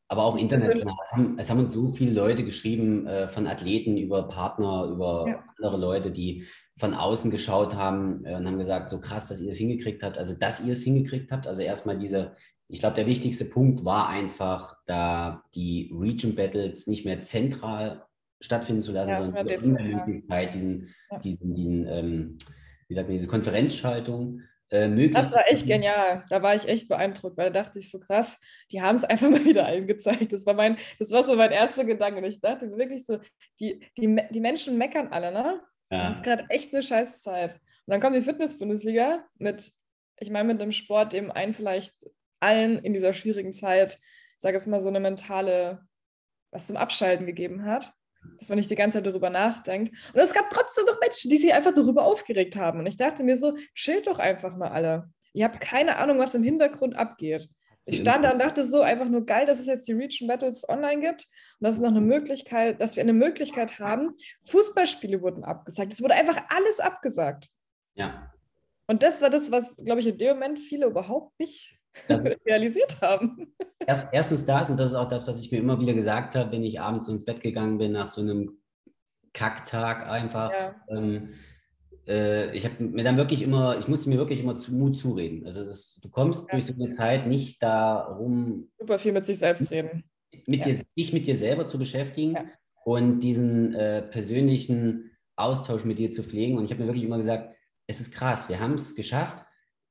B: aber auch international. Es haben, es haben, uns so viele Leute geschrieben, äh, von Athleten über Partner, über ja. andere Leute, die von außen geschaut haben äh, und haben gesagt, so krass, dass ihr es hingekriegt habt. Also, dass ihr es hingekriegt habt. Also erstmal diese, ich glaube, der wichtigste Punkt war einfach, da die Region Battles nicht mehr zentral stattfinden zu lassen, ja, sondern die Möglichkeit, diesen, ja. diesen, diesen ähm, wie sagt man, diese Konferenzschaltung äh, möglich.
A: Das war echt genial. Da war ich echt beeindruckt, weil da dachte ich so krass, die haben es einfach mal wieder allen gezeigt. Das war mein, das war so mein erster Gedanke. Und ich dachte wirklich so, die, die, die Menschen meckern alle, ne? Ja. Das ist gerade echt eine scheiß Zeit. Und dann kommt die Fitness-Bundesliga mit, ich meine, mit einem Sport, dem einen vielleicht allen in dieser schwierigen Zeit, ich sage jetzt mal, so eine mentale, was zum Abschalten gegeben hat dass man nicht die ganze Zeit darüber nachdenkt. Und es gab trotzdem noch Menschen, die sich einfach darüber aufgeregt haben. Und ich dachte mir so, chillt doch einfach mal alle. Ihr habt keine Ahnung, was im Hintergrund abgeht. Ich stand da und dachte so, einfach nur geil, dass es jetzt die Region Battles online gibt und dass es noch eine Möglichkeit, dass wir eine Möglichkeit haben. Fußballspiele wurden abgesagt. Es wurde einfach alles abgesagt.
B: Ja.
A: Und das war das, was, glaube ich, in dem Moment viele überhaupt nicht realisiert haben.
B: Erst, erstens das, und das ist auch das, was ich mir immer wieder gesagt habe, wenn ich abends ins Bett gegangen bin nach so einem Kacktag einfach. Ja. Ähm, äh, ich habe mir dann wirklich immer, ich musste mir wirklich immer zu, Mut zureden. Also das, du kommst ja. durch so eine Zeit nicht darum.
A: Super viel mit sich selbst reden.
B: Mit ja. dir, dich mit dir selber zu beschäftigen und diesen äh, persönlichen Austausch mit dir zu pflegen. Und ich habe mir wirklich immer gesagt, es ist krass, wir haben es geschafft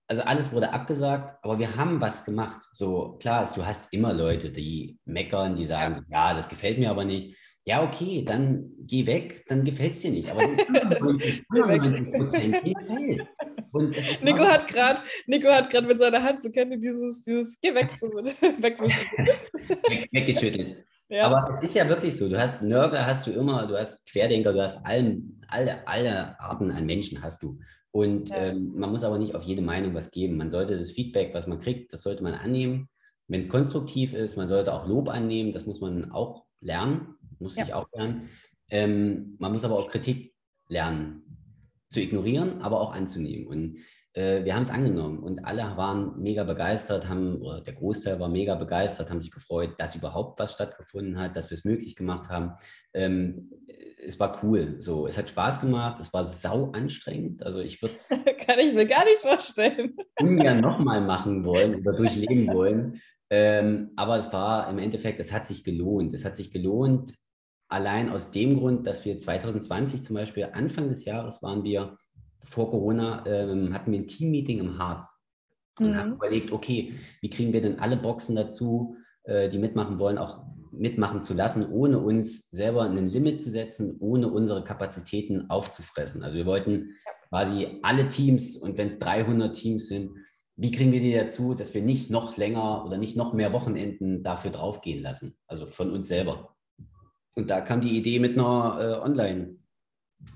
B: also alles wurde abgesagt, aber wir haben was gemacht. So, klar ist, du hast immer Leute, die meckern, die sagen, so, ja, das gefällt mir aber nicht. Ja, okay, dann geh weg, dann gefällt es dir nicht. Aber 95, 95 Prozent gefällt.
A: Nico hat gerade Nico hat gerade mit seiner Hand, so kennt dieses, dieses Geh weg, so
B: Weg, weggeschüttelt. Ja. Aber es ist ja wirklich so, du hast Nörgler, hast du immer, du hast Querdenker, du hast allen, alle, alle Arten an Menschen hast du. Und ja. ähm, man muss aber nicht auf jede Meinung was geben. Man sollte das Feedback, was man kriegt, das sollte man annehmen. Wenn es konstruktiv ist, man sollte auch Lob annehmen, das muss man auch lernen, muss ja. ich auch lernen. Ähm, man muss aber auch Kritik lernen, zu ignorieren, aber auch anzunehmen. Und äh, wir haben es angenommen und alle waren mega begeistert, haben, oder der Großteil war mega begeistert, haben sich gefreut, dass überhaupt was stattgefunden hat, dass wir es möglich gemacht haben. Ähm, es war cool. So, es hat Spaß gemacht, es war sau anstrengend. Also ich würde es.
A: Kann ich mir gar nicht vorstellen.
B: ungern nochmal machen wollen oder durchleben wollen. Ähm, aber es war im Endeffekt, es hat sich gelohnt. Es hat sich gelohnt, allein aus dem Grund, dass wir 2020 zum Beispiel, Anfang des Jahres waren wir, vor Corona, ähm, hatten wir ein Teammeeting im Harz und mhm. haben überlegt, okay, wie kriegen wir denn alle Boxen dazu, äh, die mitmachen wollen, auch mitmachen zu lassen, ohne uns selber ein Limit zu setzen, ohne unsere Kapazitäten aufzufressen. Also wir wollten quasi alle Teams und wenn es 300 Teams sind, wie kriegen wir die dazu, dass wir nicht noch länger oder nicht noch mehr Wochenenden dafür draufgehen lassen, also von uns selber. Und da kam die Idee mit einer äh, Online,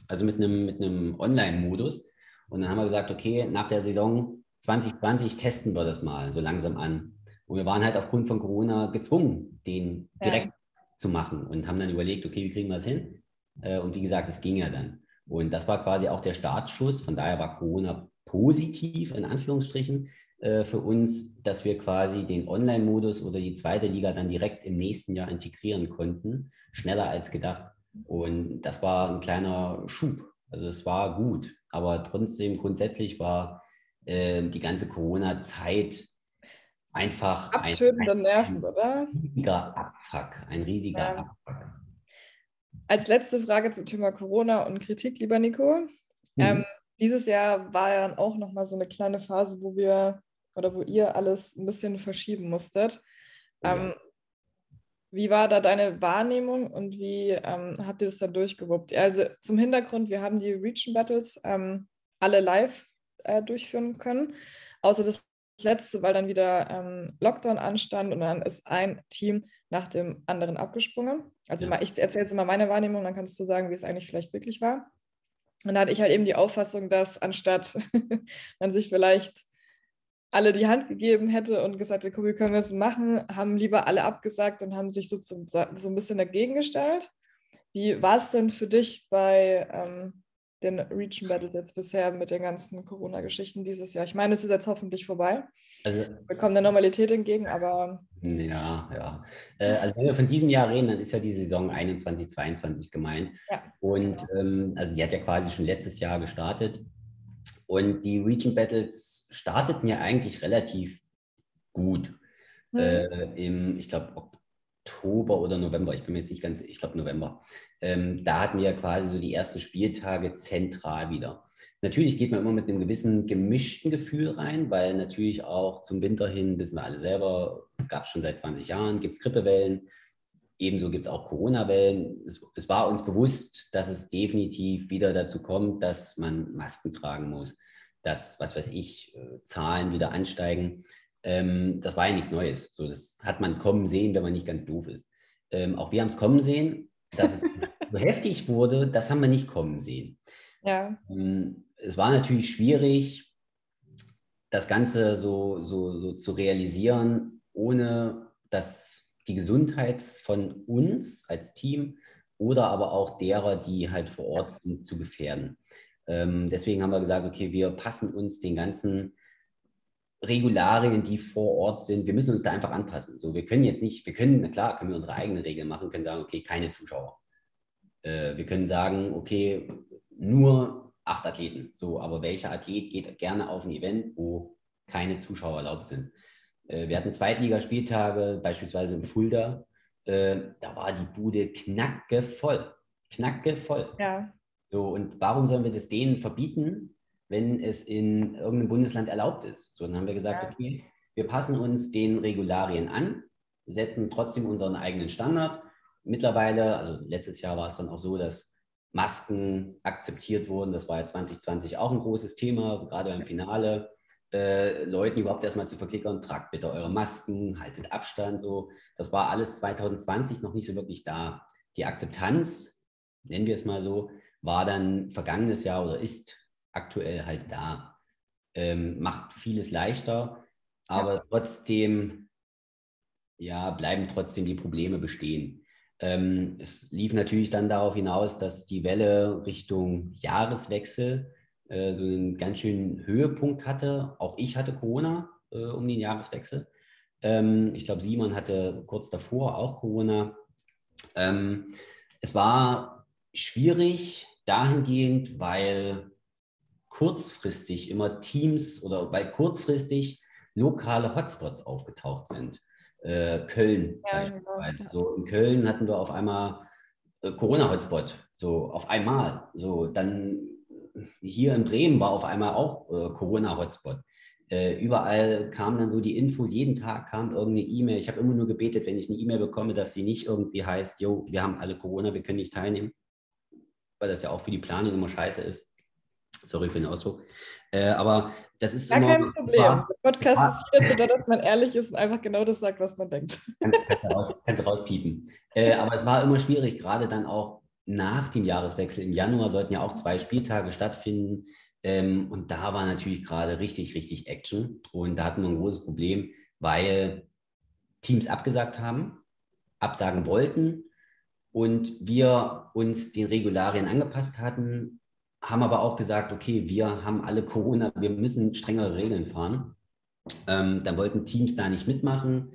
B: also mit einem, mit einem Online-Modus. Und dann haben wir gesagt, okay, nach der Saison 2020 testen wir das mal so langsam an. Und wir waren halt aufgrund von Corona gezwungen, den direkt ja. zu machen und haben dann überlegt, okay, wie kriegen wir das hin? Äh, und wie gesagt, es ging ja dann. Und das war quasi auch der Startschuss. Von daher war Corona positiv, in Anführungsstrichen, äh, für uns, dass wir quasi den Online-Modus oder die zweite Liga dann direkt im nächsten Jahr integrieren konnten, schneller als gedacht. Und das war ein kleiner Schub. Also es war gut, aber trotzdem grundsätzlich war äh, die ganze Corona-Zeit einfach
A: Abtötende ein, Nerven,
B: oder? riesiger Abfuck, ein riesiger ja. Abfuck.
A: Als letzte Frage zum Thema Corona und Kritik, lieber Nico. Mhm. Ähm, dieses Jahr war ja auch nochmal so eine kleine Phase, wo wir oder wo ihr alles ein bisschen verschieben musstet. Ja. Wie war da deine Wahrnehmung und wie ähm, habt ihr das dann durchgewuppt? Also zum Hintergrund, wir haben die Region Battles ähm, alle live äh, durchführen können, außer das letzte, weil dann wieder ähm, Lockdown anstand und dann ist ein Team nach dem anderen abgesprungen. Also ja. mal, ich erzähle jetzt immer meine Wahrnehmung, dann kannst du sagen, wie es eigentlich vielleicht wirklich war. Und da hatte ich halt eben die Auffassung, dass anstatt man sich vielleicht alle die Hand gegeben hätte und gesagt hätte, wie können wir es machen, haben lieber alle abgesagt und haben sich so, zum, so ein bisschen dagegen gestellt. Wie war es denn für dich bei ähm, den Region Battles jetzt bisher mit den ganzen Corona-Geschichten dieses Jahr? Ich meine, es ist jetzt hoffentlich vorbei. Also, wir kommen der Normalität entgegen, aber.
B: Ja, ja. Äh, also, wenn wir von diesem Jahr reden, dann ist ja die Saison 21, 22 gemeint. Ja, und ähm, also, die hat ja quasi schon letztes Jahr gestartet. Und die Region Battles starteten ja eigentlich relativ gut. Mhm. Äh, Im, ich glaube, Oktober oder November, ich bin mir jetzt nicht ganz, ich glaube November. Ähm, da hatten wir ja quasi so die ersten Spieltage zentral wieder. Natürlich geht man immer mit einem gewissen gemischten Gefühl rein, weil natürlich auch zum Winter hin, wissen wir alle selber, gab es schon seit 20 Jahren, gibt es Grippewellen. Ebenso gibt es auch Corona-Wellen. Es, es, war uns bewusst, dass es definitiv wieder dazu kommt, dass man Masken tragen muss, dass, was weiß ich, äh, Zahlen wieder ansteigen. Ähm, das war ja nichts Neues. So, das hat man kommen sehen, wenn man nicht ganz doof ist. Ähm, auch wir haben es kommen sehen. Dass es so heftig wurde, das haben wir nicht kommen sehen. Ja. Ähm, es war natürlich schwierig, das Ganze so, so, so zu realisieren, ohne dass die Gesundheit von uns als Team oder aber auch derer, die halt vor Ort sind, zu gefährden. Ähm, deswegen haben wir gesagt, okay, wir passen uns den ganzen Regularien, die vor Ort sind, wir müssen uns da einfach anpassen. So, wir können jetzt nicht, wir können, na klar, können wir unsere eigenen Regeln machen, können sagen, okay, keine Zuschauer. Äh, wir können sagen, okay, nur acht Athleten. So, aber welcher Athlet geht gerne auf ein Event, wo keine Zuschauer erlaubt sind? Äh, wir hatten Zweitligaspieltage, beispielsweise in Fulda. Äh, da war die Bude knackevoll. Knackevoll. Ja. So, und warum sollen wir das denen verbieten, wenn es in irgendeinem Bundesland erlaubt ist? So, dann haben wir gesagt, ja. okay, wir passen uns den Regularien an, setzen trotzdem unseren eigenen Standard. Mittlerweile, also letztes Jahr war es dann auch so, dass Masken akzeptiert wurden. Das war ja 2020 auch ein großes Thema, gerade beim Finale äh, Leuten überhaupt erstmal zu verklickern, tragt bitte eure Masken, haltet Abstand, so. Das war alles 2020 noch nicht so wirklich da. Die Akzeptanz, nennen wir es mal so, war dann vergangenes Jahr oder ist aktuell halt da. Ähm, macht vieles leichter, aber ja. trotzdem, ja, bleiben trotzdem die Probleme bestehen. Ähm, es lief natürlich dann darauf hinaus, dass die Welle Richtung Jahreswechsel äh, so einen ganz schönen Höhepunkt hatte. Auch ich hatte Corona äh, um den Jahreswechsel. Ähm, ich glaube, Simon hatte kurz davor auch Corona. Ähm, es war schwierig dahingehend, weil kurzfristig immer Teams oder weil kurzfristig lokale Hotspots aufgetaucht sind. Äh, Köln ja, beispielsweise. Genau. So in Köln hatten wir auf einmal äh, Corona-Hotspot, so auf einmal. So dann hier in Bremen war auf einmal auch äh, Corona-Hotspot. Äh, überall kamen dann so die Infos, jeden Tag kam irgendeine E-Mail. Ich habe immer nur gebetet, wenn ich eine E-Mail bekomme, dass sie nicht irgendwie heißt, jo, wir haben alle Corona, wir können nicht teilnehmen, weil das ja auch für die Planung immer scheiße ist. Sorry für den Ausdruck. Äh, aber das ist
A: Gar immer, kein Problem. War, Podcast war, ist jetzt so, dass man ehrlich ist und einfach genau das sagt, was man denkt.
B: Kannst, kannst, raus, kannst rauspiepen. Äh, aber es war immer schwierig, gerade dann auch nach dem Jahreswechsel im Januar sollten ja auch zwei Spieltage stattfinden. Ähm, und da war natürlich gerade richtig, richtig Action. Und da hatten wir ein großes Problem, weil Teams abgesagt haben, absagen wollten und wir uns den Regularien angepasst hatten, haben aber auch gesagt, okay, wir haben alle Corona, wir müssen strengere Regeln fahren. Ähm, dann wollten Teams da nicht mitmachen,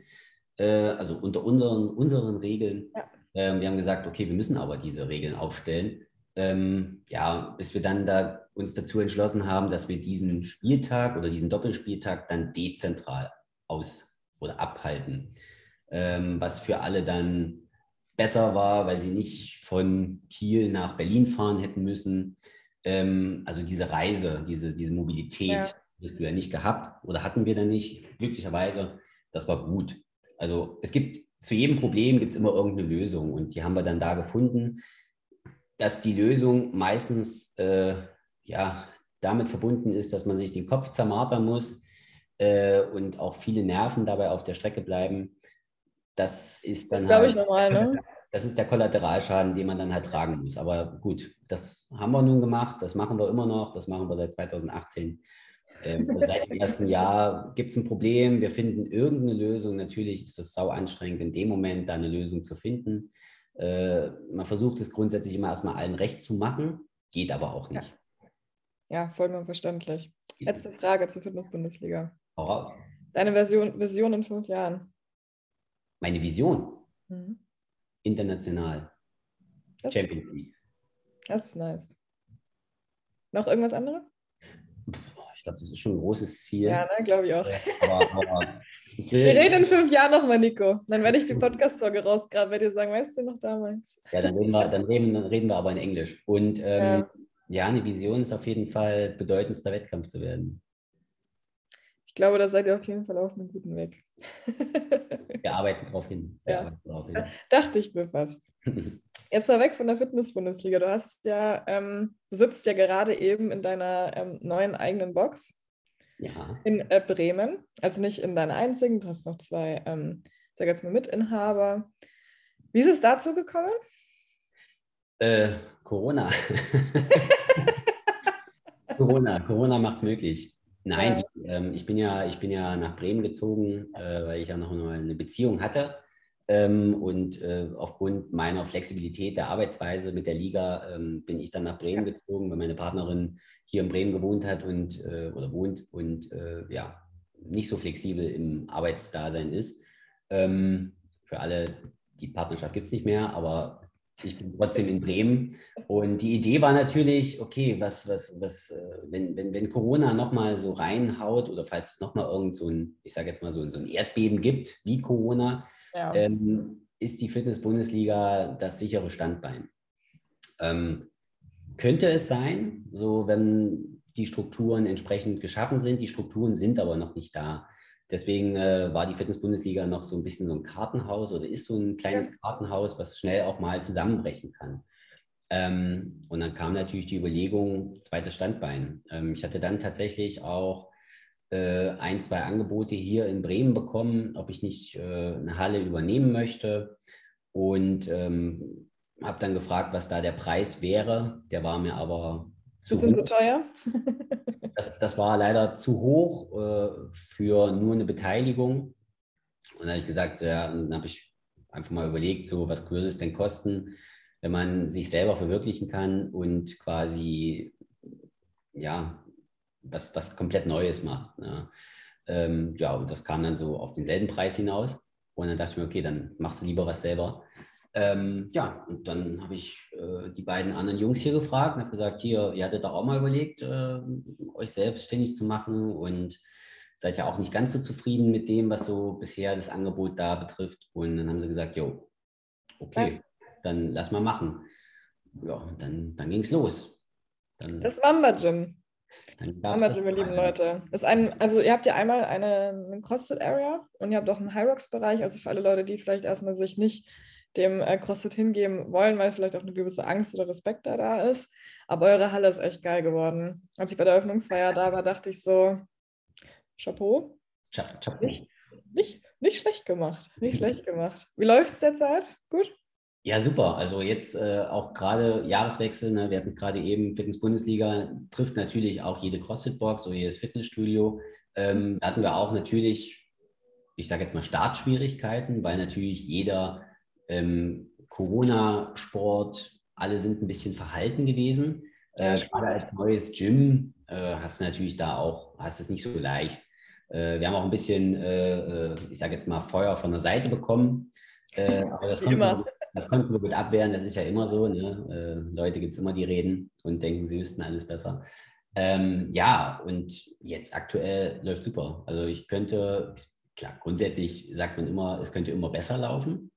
B: äh, also unter unseren, unseren Regeln. Ja. Ähm, wir haben gesagt, okay, wir müssen aber diese Regeln aufstellen. Ähm, ja, bis wir dann da uns dazu entschlossen haben, dass wir diesen Spieltag oder diesen Doppelspieltag dann dezentral aus oder abhalten, ähm, was für alle dann besser war, weil sie nicht von Kiel nach Berlin fahren hätten müssen. Ähm, also diese Reise, diese, diese Mobilität, ja. hast du ja nicht gehabt oder hatten wir dann nicht, glücklicherweise. Das war gut. Also es gibt zu jedem Problem gibt es immer irgendeine Lösung und die haben wir dann da gefunden, dass die Lösung meistens äh, ja, damit verbunden ist, dass man sich den Kopf zermartern muss äh, und auch viele Nerven dabei auf der Strecke bleiben. Das ist dann.
A: Das halt, normal, ne?
B: Das ist der Kollateralschaden, den man dann halt tragen muss. Aber gut, das haben wir nun gemacht, das machen wir immer noch, das machen wir seit 2018. Ähm, seit dem ersten Jahr gibt es ein Problem, wir finden irgendeine Lösung. Natürlich ist das sau anstrengend, in dem Moment da eine Lösung zu finden. Äh, man versucht es grundsätzlich immer erstmal allen recht zu machen, geht aber auch nicht.
A: Ja, ja vollkommen verständlich. Letzte Frage zur Fitness-Bundesliga. Deine Version, Vision in fünf Jahren.
B: Meine Vision? Mhm. International.
A: Das Champions League. Das ist nice. Noch irgendwas anderes?
B: Ich glaube, das ist schon ein großes Ziel.
A: Ja, ne, glaube ich auch. Aber, aber ich Wir reden in fünf Jahren nochmal, Nico. Dann werde ich die Podcast-Folge rausgraben, werde dir sagen, weißt du noch damals?
B: Ja, dann reden wir, dann reden, dann reden wir aber in Englisch. Und ähm, ja. ja, eine Vision ist auf jeden Fall, bedeutendster Wettkampf zu werden.
A: Ich glaube, da seid ihr auf jeden Fall auf einem guten Weg.
B: Wir arbeiten darauf hin.
A: Ja. Hin. Dachte ich mir fast. Jetzt mal weg von der Fitness-Bundesliga. Du hast ja, ähm, du sitzt ja gerade eben in deiner ähm, neuen eigenen Box
B: ja.
A: in äh, Bremen. Also nicht in deiner einzigen, du hast noch zwei, ähm, sag jetzt mal, Mitinhaber. Wie ist es dazu gekommen?
B: Äh, Corona. Corona, Corona macht es möglich. Nein, die, ähm, ich, bin ja, ich bin ja nach Bremen gezogen, äh, weil ich ja noch eine Beziehung hatte. Ähm, und äh, aufgrund meiner Flexibilität der Arbeitsweise mit der Liga ähm, bin ich dann nach Bremen gezogen, weil meine Partnerin hier in Bremen gewohnt hat und äh, oder wohnt und äh, ja, nicht so flexibel im Arbeitsdasein ist. Ähm, für alle, die Partnerschaft gibt es nicht mehr, aber ich bin trotzdem in Bremen. Und die Idee war natürlich, okay, was, was, was, äh, wenn, wenn, wenn Corona nochmal so reinhaut oder falls es nochmal irgend so ein, ich sage jetzt mal so, so ein Erdbeben gibt, wie Corona, ja. ähm, ist die Fitness-Bundesliga das sichere Standbein. Ähm, könnte es sein, so wenn die Strukturen entsprechend geschaffen sind, die Strukturen sind aber noch nicht da. Deswegen äh, war die Fitness-Bundesliga noch so ein bisschen so ein Kartenhaus oder ist so ein kleines. Kartenhaus, was schnell auch mal zusammenbrechen kann. Ähm, und dann kam natürlich die Überlegung, zweites Standbein. Ähm, ich hatte dann tatsächlich auch äh, ein, zwei Angebote hier in Bremen bekommen, ob ich nicht äh, eine Halle übernehmen möchte. Und ähm, habe dann gefragt, was da der Preis wäre. Der war mir aber
A: zu Bisschen hoch. so teuer?
B: das, das war leider zu hoch äh, für nur eine Beteiligung. Und dann habe ich gesagt, so, ja, dann habe ich einfach mal überlegt, so, was würde es denn kosten, wenn man sich selber verwirklichen kann und quasi, ja, was, was komplett Neues macht. Ja. Ähm, ja, und das kam dann so auf denselben Preis hinaus. Und dann dachte ich mir, okay, dann machst du lieber was selber. Ähm, ja, und dann habe ich äh, die beiden anderen Jungs hier gefragt und habe gesagt, hier, ihr hattet doch auch mal überlegt, äh, euch selbstständig zu machen und seid ja auch nicht ganz so zufrieden mit dem, was so bisher das Angebot da betrifft. Und dann haben sie gesagt, jo, okay, dann lass mal machen. Ja, und dann, dann ging es los.
A: Dann, das Mamba Gym. Mamba Gym, ihr lieben Leute. Ist ein, also ihr habt ja einmal eine, eine CrossFit-Area und ihr habt auch einen High Rocks-Bereich, also für alle Leute, die vielleicht erstmal sich nicht dem äh, CrossFit hingeben wollen, weil vielleicht auch eine gewisse Angst oder Respekt da, da ist. Aber eure Halle ist echt geil geworden. Als ich bei der Eröffnungsfeier da war, dachte ich so, Chapeau.
B: Chapeau.
A: Nicht, nicht, nicht schlecht gemacht. Nicht schlecht gemacht. Wie läuft es derzeit? Gut?
B: Ja, super. Also jetzt äh, auch gerade Jahreswechsel, ne? wir hatten es gerade eben, Fitness-Bundesliga trifft natürlich auch jede CrossFit-Box oder jedes Fitnessstudio. Ähm, da hatten wir auch natürlich, ich sage jetzt mal Startschwierigkeiten, weil natürlich jeder ähm, Corona-Sport, alle sind ein bisschen verhalten gewesen. Äh, gerade als neues Gym äh, hast du natürlich da auch, hast es nicht so leicht. Äh, wir haben auch ein bisschen, äh, äh, ich sage jetzt mal, Feuer von der Seite bekommen. Äh, aber das kommt, immer. das konnten wir gut abwehren, das ist ja immer so. Ne? Leute gibt es immer, die reden und denken, sie wüssten alles besser. Ähm, ja, und jetzt aktuell läuft super. Also ich könnte, klar, grundsätzlich sagt man immer, es könnte immer besser laufen.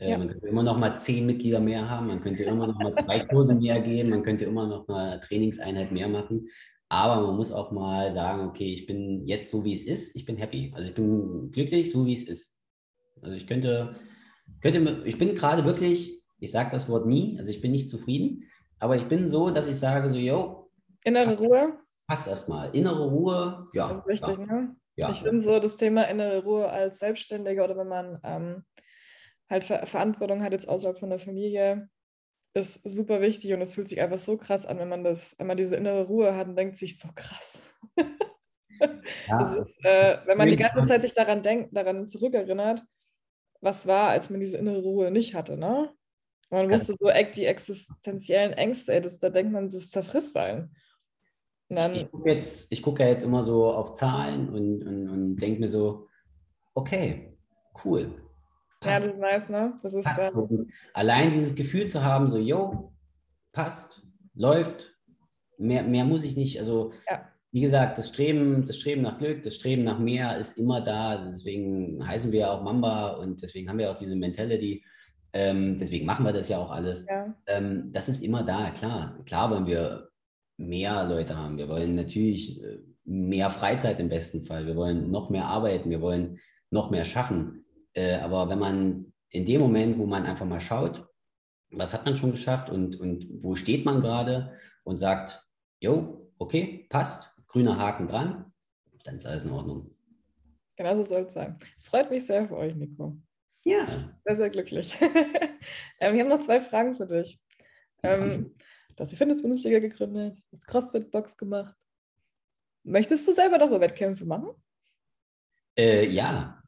B: Ja. Man könnte immer noch mal zehn Mitglieder mehr haben, man könnte immer noch mal zwei Kurse mehr geben, man könnte immer noch eine Trainingseinheit mehr machen. Aber man muss auch mal sagen, okay, ich bin jetzt so, wie es ist, ich bin happy. Also ich bin glücklich, so wie es ist. Also ich könnte, könnte ich bin gerade wirklich, ich sage das Wort nie, also ich bin nicht zufrieden, aber ich bin so, dass ich sage so, yo.
A: Innere Ruhe?
B: Passt erstmal. Innere Ruhe, ja.
A: Das ist wichtig, ja. ne? Ja. Ich finde so das Thema innere Ruhe als Selbstständiger oder wenn man ähm, halt Ver Verantwortung hat jetzt außerhalb von der Familie, ist super wichtig und es fühlt sich einfach so krass an, wenn man das, wenn man diese innere Ruhe hat und denkt sich so krass. Ja, ist, äh, wenn man die ganze Zeit sich daran denkt, daran zurückerinnert, was war, als man diese innere Ruhe nicht hatte, ne? Man wusste so die existenziellen Ängste, ey, das, da denkt man, das zerfrisst einen.
B: Dann, ich gucke guck ja jetzt immer so auf Zahlen und, und, und denke mir so, okay, cool.
A: Ja, das ist nice, ne? Das ist,
B: äh, Allein dieses Gefühl zu haben, so, yo, passt, läuft, mehr, mehr muss ich nicht. Also, ja. wie gesagt, das Streben, das Streben nach Glück, das Streben nach mehr ist immer da. Deswegen heißen wir ja auch Mamba und deswegen haben wir auch diese Mentality. Ähm, deswegen machen wir das ja auch alles. Ja. Ähm, das ist immer da, klar. Klar wollen wir mehr Leute haben. Wir wollen natürlich äh, mehr Freizeit im besten Fall. Wir wollen noch mehr arbeiten. Wir wollen noch mehr schaffen. Äh, aber wenn man in dem Moment, wo man einfach mal schaut, was hat man schon geschafft und, und wo steht man gerade und sagt, jo, okay, passt, grüner Haken dran, dann ist alles in Ordnung.
A: Genau so soll es sein. Es freut mich sehr für euch, Nico.
B: Ja.
A: Sehr, sehr glücklich. ähm, wir haben noch zwei Fragen für dich. Ähm, du hast die Fitness-Bundesliga gegründet, hast CrossFit-Box gemacht. Möchtest du selber doch Wettkämpfe machen?
B: Äh, ja,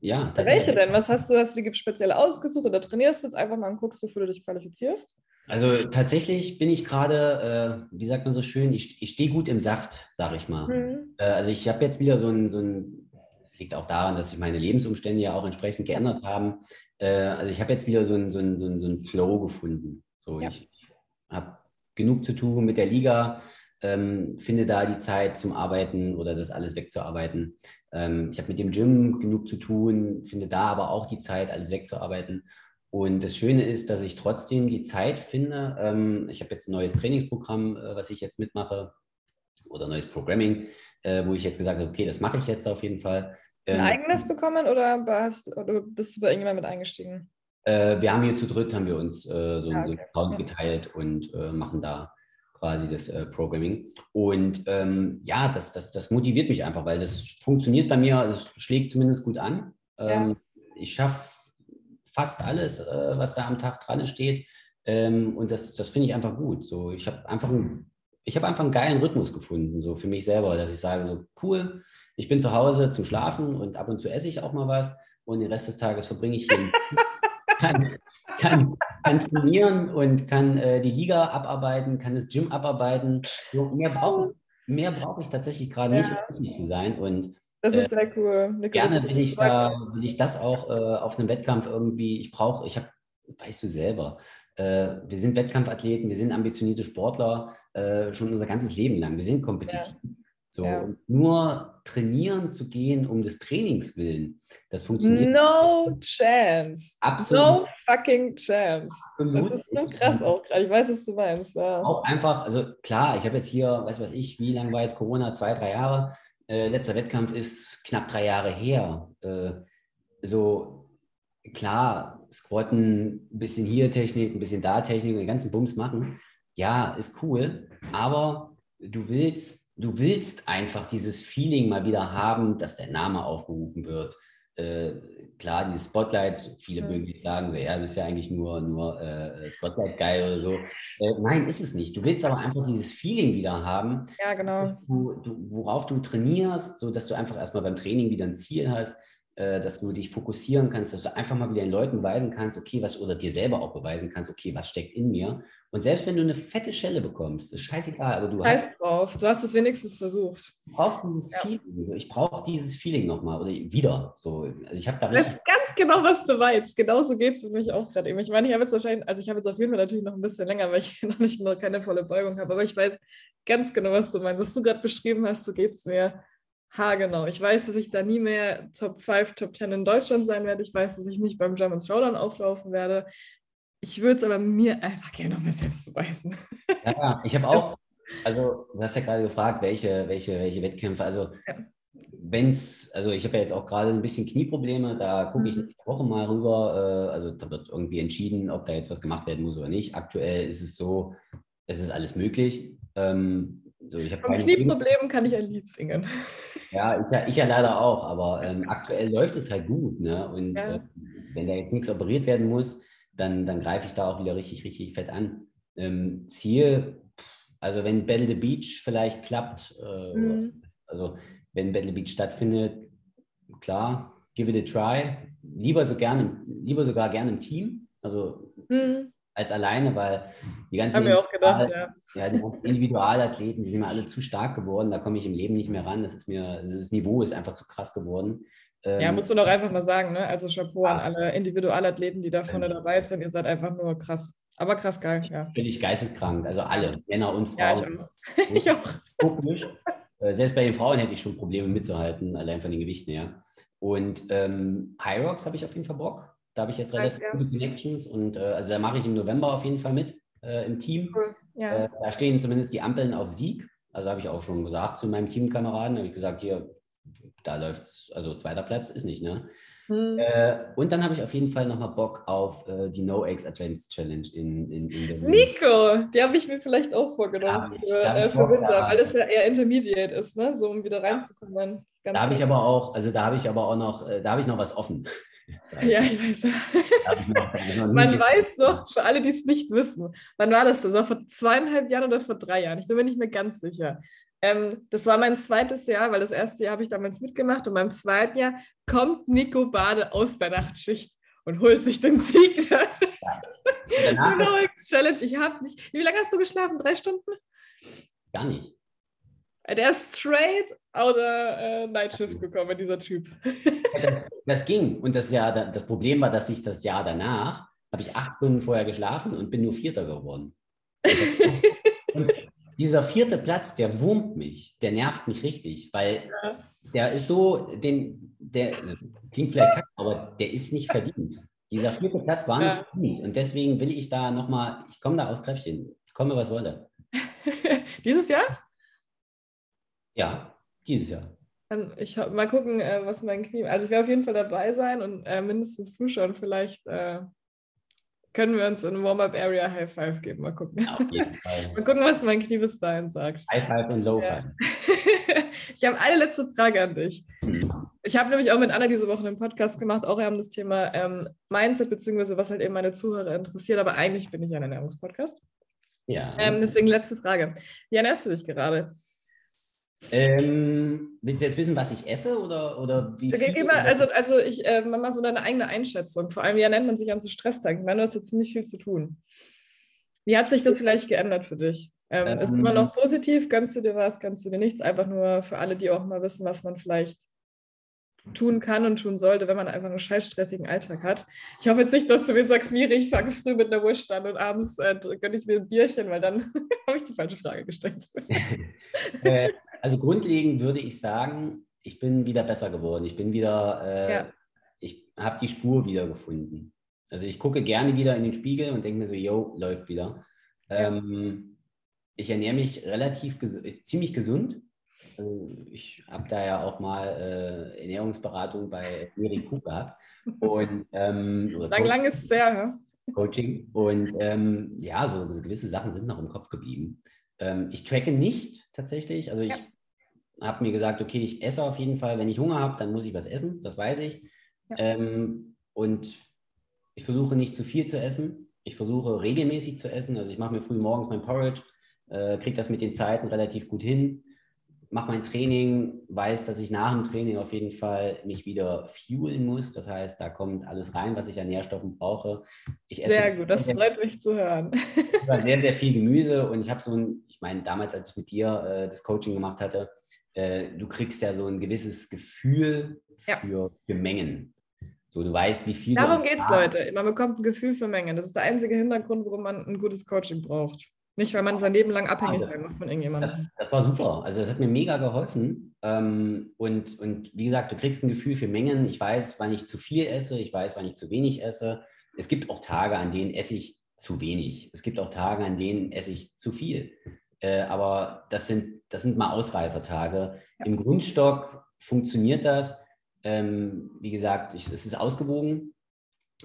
B: ja.
A: Welche denn? Was hast du? Hast du die speziell ausgesucht oder trainierst du jetzt einfach mal und guckst, wofür du dich qualifizierst?
B: Also tatsächlich bin ich gerade, äh, wie sagt man so schön, ich, ich stehe gut im Saft, sage ich mal. Mhm. Äh, also ich habe jetzt wieder so ein, so ein, es liegt auch daran, dass sich meine Lebensumstände ja auch entsprechend geändert haben. Äh, also ich habe jetzt wieder so einen so ein, so ein, so ein Flow gefunden. So, ja. ich habe genug zu tun mit der Liga, ähm, finde da die Zeit zum Arbeiten oder das alles wegzuarbeiten. Ähm, ich habe mit dem Gym genug zu tun, finde da aber auch die Zeit, alles wegzuarbeiten. Und das Schöne ist, dass ich trotzdem die Zeit finde. Ähm, ich habe jetzt ein neues Trainingsprogramm, äh, was ich jetzt mitmache, oder neues Programming, äh, wo ich jetzt gesagt habe, okay, das mache ich jetzt auf jeden Fall.
A: Ein ähm, eigenes bekommen oder, hast, oder bist du bei irgendjemandem mit eingestiegen?
B: Äh, wir haben hier zu dritt, haben wir uns äh, so, ah, okay. so einen Account geteilt und äh, machen da quasi das äh, Programming. Und ähm, ja, das, das, das motiviert mich einfach, weil das funktioniert bei mir, das schlägt zumindest gut an. Ähm, ja. Ich schaffe fast alles, äh, was da am Tag dran steht. Ähm, und das, das finde ich einfach gut. So, ich habe einfach, ein, hab einfach einen geilen Rhythmus gefunden, so für mich selber, dass ich sage, so cool, ich bin zu Hause zum Schlafen und ab und zu esse ich auch mal was und den Rest des Tages verbringe ich hier. kann, kann, trainieren und kann äh, die Liga abarbeiten, kann das Gym abarbeiten. So, mehr brauche mehr brauch ich tatsächlich gerade ja. nicht, um glücklich zu sein. Und
A: das ist äh, sehr cool.
B: Eine gerne will ich, da, will ich das auch äh, auf einem Wettkampf irgendwie, ich brauche, ich habe, weißt du selber, äh, wir sind Wettkampfathleten, wir sind ambitionierte Sportler äh, schon unser ganzes Leben lang. Wir sind kompetitiv. Ja. So, ja. nur trainieren zu gehen um des Trainings willen, das funktioniert.
A: No chance. Absolut. No fucking chance. Absolut. Das ist so krass auch gerade. Ich weiß, was du meinst. Ja.
B: Auch einfach, also klar, ich habe jetzt hier, weiß was ich, wie lange war jetzt Corona? Zwei, drei Jahre. Äh, letzter Wettkampf ist knapp drei Jahre her. Äh, so klar, Squatten, ein bisschen hier Technik, ein bisschen da Technik, den ganzen Bums machen. Ja, ist cool, aber du willst, du willst einfach dieses Feeling mal wieder haben, dass der Name aufgerufen wird. Äh, klar, dieses Spotlight, viele mögen jetzt sagen, so, ja, du bist ja eigentlich nur, nur äh, Spotlight-Guy oder so. Äh, nein, ist es nicht. Du willst aber einfach dieses Feeling wieder haben,
A: ja, genau.
B: Du, du, worauf du trainierst, so dass du einfach erstmal beim Training wieder ein Ziel hast, dass du dich fokussieren kannst, dass du einfach mal wieder den Leuten beweisen kannst, okay, was, oder dir selber auch beweisen kannst, okay, was steckt in mir und selbst wenn du eine fette Schelle bekommst, ist scheißegal, aber du
A: Scheiß hast. drauf, du hast es wenigstens versucht.
B: Du brauchst dieses ja. Feeling. So. Ich brauche dieses Feeling nochmal oder wieder. So. Also ich habe da
A: richtig. Ganz genau, was du meinst. Genauso geht es für mich auch gerade eben. Ich meine, ich habe jetzt wahrscheinlich, also ich habe jetzt auf jeden Fall natürlich noch ein bisschen länger, weil ich noch nicht nur keine volle Beugung habe, aber ich weiß ganz genau, was du meinst. Was du gerade beschrieben hast, so geht es mir haargenau. Ich weiß, dass ich da nie mehr Top 5, Top 10 in Deutschland sein werde. Ich weiß, dass ich nicht beim German Throwdown auflaufen werde. Ich würde es aber mir einfach gerne noch mal selbst beweisen.
B: Ja, ich habe auch, also du hast ja gerade gefragt, welche, welche, welche Wettkämpfe, also ja. wenn es, also ich habe ja jetzt auch gerade ein bisschen Knieprobleme, da gucke ich mhm. nächste Woche mal rüber, äh, also da wird irgendwie entschieden, ob da jetzt was gemacht werden muss oder nicht. Aktuell ist es so, es ist alles möglich. Ähm, so, ich
A: Vom Knieproblem kann ich ein Lied singen.
B: Ja, ich ja, ich ja leider auch, aber ähm, aktuell läuft es halt gut. Ne? Und ja. äh, wenn da jetzt nichts operiert werden muss, dann, dann greife ich da auch wieder richtig, richtig fett an. Ähm, Ziel, also wenn Battle the Beach vielleicht klappt, äh, mhm. also wenn Battle the Beach stattfindet, klar, give it a try. Lieber, so gerne, lieber sogar gerne im Team. Also mhm als alleine, weil die ganzen,
A: Haben wir auch gedacht, ja.
B: Ja, die Individualathleten, die sind mir alle zu stark geworden, da komme ich im Leben nicht mehr ran. Das ist mir, das Niveau ist einfach zu krass geworden.
A: ja, ähm, muss man doch einfach mal sagen, ne? Also Chapeau ja. an alle Individualathleten, die da vorne ähm, dabei sind. Ihr seid einfach nur krass. Aber krass geil, ja.
B: Völlig geisteskrank, also alle, Männer und Frauen. Ja, ich auch. Ich auch. Äh, selbst bei den Frauen hätte ich schon Probleme mitzuhalten, allein von den Gewichten her. Und ähm, High Rocks habe ich auf jeden Fall Bock. Da habe ich jetzt relativ ja. gute Connections und äh, also da mache ich im November auf jeden Fall mit äh, im Team. Ja. Äh, da stehen zumindest die Ampeln auf Sieg. Also habe ich auch schon gesagt zu meinem Teamkameraden, habe ich gesagt, hier, da läuft es, also zweiter Platz ist nicht, ne? Hm. Äh, und dann habe ich auf jeden Fall nochmal Bock auf äh, die No Eggs Advanced Challenge in, in, in
A: Berlin. Nico, die habe ich mir vielleicht auch vorgenommen ja, für, äh, für Winter, weil es ja eher Intermediate ist, ne? So um wieder reinzukommen.
B: Ja. da habe ich aber auch, also da habe ich aber auch noch, äh, da habe ich noch was offen.
A: Ja, ich weiß. Man weiß noch, für alle, die es nicht wissen, wann war das? Das war vor zweieinhalb Jahren oder vor drei Jahren? Ich bin mir nicht mehr ganz sicher. Ähm, das war mein zweites Jahr, weil das erste Jahr habe ich damals mitgemacht und beim zweiten Jahr kommt Nico Bade aus der Nachtschicht und holt sich den Sieg. Ja. genau, Challenge. Ich habe nicht. Wie lange hast du geschlafen? Drei Stunden?
B: Gar nicht.
A: Der ist straight oder äh, Nightshift gekommen, dieser Typ.
B: das, das, ging. Und das Jahr, das Problem war, dass ich das Jahr danach, habe ich acht Stunden vorher geschlafen und bin nur Vierter geworden. und dieser vierte Platz, der wurmt mich, der nervt mich richtig, weil ja. der ist so, den, der klingt vielleicht kacke, aber der ist nicht verdient. Dieser vierte Platz war ja. nicht verdient. Und deswegen will ich da nochmal, ich komme da aus Treppchen. Ich komme, was wolle.
A: Dieses Jahr?
B: Ja, dieses Jahr.
A: Ich mal gucken, äh, was mein Knie. Also ich werde auf jeden Fall dabei sein und äh, mindestens zuschauen. Vielleicht äh, können wir uns in Warm-Up Area High Five geben. Mal gucken. Ja, auf jeden Fall. mal gucken, was mein Knie bis dahin sagt.
B: High Five und Low Five.
A: Ja. ich habe eine letzte Frage an dich. Hm. Ich habe nämlich auch mit Anna diese Woche einen Podcast gemacht, auch um das Thema ähm, Mindset, beziehungsweise was halt eben meine Zuhörer interessiert. Aber eigentlich bin ich ein Ernährungspodcast. Ja. Ähm, deswegen letzte Frage. Wie ernährst du dich gerade?
B: Ähm, willst du jetzt wissen, was ich esse oder, oder wie viel?
A: Geh mal, also, also ich äh, mach mal so deine eigene Einschätzung. Vor allem, wie nennt man sich an so Stresstagen? Ich meine, du hast jetzt ziemlich viel zu tun. Wie hat sich das vielleicht geändert für dich? Ähm, ähm, ist immer noch positiv? Gönnst du dir was? Gönnst du dir nichts? Einfach nur für alle, die auch mal wissen, was man vielleicht tun kann und tun sollte, wenn man einfach einen scheiß stressigen Alltag hat. Ich hoffe jetzt nicht, dass du mir sagst, Miri, ich fange früh mit einer Wurst an und abends äh, gönne ich mir ein Bierchen, weil dann habe ich die falsche Frage gestellt.
B: äh, also grundlegend würde ich sagen, ich bin wieder besser geworden. Ich bin wieder, äh, ja. ich habe die Spur wieder gefunden. Also ich gucke gerne wieder in den Spiegel und denke mir so, yo, läuft wieder. Ja. Ähm, ich ernähre mich relativ ges ziemlich gesund. Also ich habe da ja auch mal äh, Ernährungsberatung bei Miri Cook gehabt. Und, ähm,
A: lang, lang ist es sehr?
B: Coaching. Und ähm, ja, so, so, gewisse Sachen sind noch im Kopf geblieben. Ähm, ich tracke nicht tatsächlich. Also ich ja. habe mir gesagt, okay, ich esse auf jeden Fall. Wenn ich Hunger habe, dann muss ich was essen. Das weiß ich. Ja. Ähm, und ich versuche nicht zu viel zu essen. Ich versuche regelmäßig zu essen. Also ich mache mir früh morgens mein Porridge, äh, kriege das mit den Zeiten relativ gut hin mache mein Training, weiß, dass ich nach dem Training auf jeden Fall mich wieder fuelen muss. Das heißt, da kommt alles rein, was ich an Nährstoffen brauche.
A: sehr gut, das freut mich zu hören.
B: sehr, sehr viel Gemüse und ich habe so ein, ich meine, damals, als ich mit dir äh, das Coaching gemacht hatte, äh, du kriegst ja so ein gewisses Gefühl ja. für, für Mengen. So, du weißt, wie viel.
A: Darum geht es, Leute. Man bekommt ein Gefühl für Mengen. Das ist der einzige Hintergrund, warum man ein gutes Coaching braucht. Nicht, weil man sein Leben lang abhängig sein muss von irgendjemandem.
B: Das, das, war super. Also das hat mir mega geholfen. Ähm, und, und wie gesagt, du kriegst ein Gefühl für Mengen. Ich weiß, wann ich zu viel esse. Ich weiß, wann ich zu wenig esse. Es gibt auch Tage, an denen esse ich zu wenig. Es gibt auch Tage, an denen esse ich zu viel. Äh, aber das sind, das sind mal Ausreißertage. Ja. Im Grundstock funktioniert das. Ähm, wie gesagt, ich, es ist ausgewogen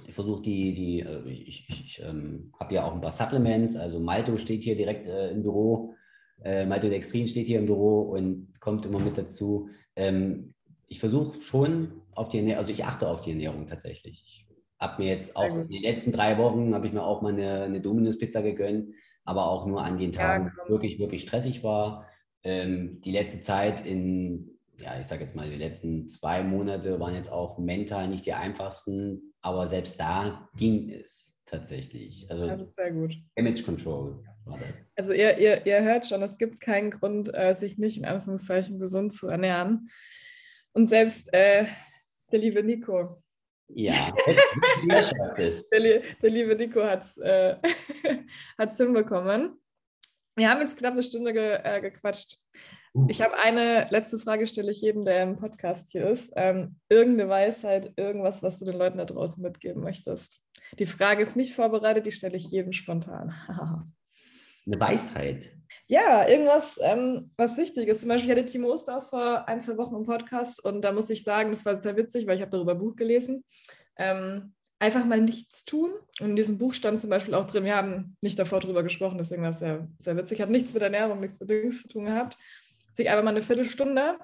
B: ich versuche die, die, äh, ich, ich, ich ähm, habe ja auch ein paar Supplements, also Malto steht hier direkt äh, im Büro, äh, Maltodextrin steht hier im Büro und kommt immer mit dazu. Ähm, ich versuche schon auf die Ernährung, also ich achte auf die Ernährung tatsächlich. Ich habe mir jetzt auch in den letzten drei Wochen, habe ich mir auch mal eine, eine Dominus-Pizza gegönnt, aber auch nur an den Tagen, ja, wo wirklich, wirklich stressig war. Ähm, die letzte Zeit in ja, ich sage jetzt mal, die letzten zwei Monate waren jetzt auch mental nicht die einfachsten, aber selbst da ging es tatsächlich. Also
A: das ist sehr gut.
B: Image Control war das.
A: Also ihr, ihr, ihr hört schon, es gibt keinen Grund, äh, sich nicht in Anführungszeichen gesund zu ernähren. Und selbst äh, der liebe Nico.
B: Ja,
A: der, der, liebe Nico hat es äh, hinbekommen. Wir haben jetzt knapp eine Stunde ge, äh, gequatscht. Ich habe eine letzte Frage, stelle ich jedem, der im Podcast hier ist. Ähm, irgendeine Weisheit, irgendwas, was du den Leuten da draußen mitgeben möchtest. Die Frage ist nicht vorbereitet, die stelle ich jedem spontan.
B: Eine Weisheit.
A: Ja, irgendwas, ähm, was wichtig ist. Zum Beispiel, hatte Timo Osterhaus vor ein, zwei Wochen im Podcast und da muss ich sagen, das war sehr witzig, weil ich habe darüber ein Buch gelesen. Ähm, einfach mal nichts tun. Und in diesem Buch stand zum Beispiel auch drin, wir haben nicht davor drüber gesprochen, deswegen war es sehr, sehr witzig. Hat nichts mit Ernährung, nichts mit Dings zu tun gehabt sich einfach mal eine Viertelstunde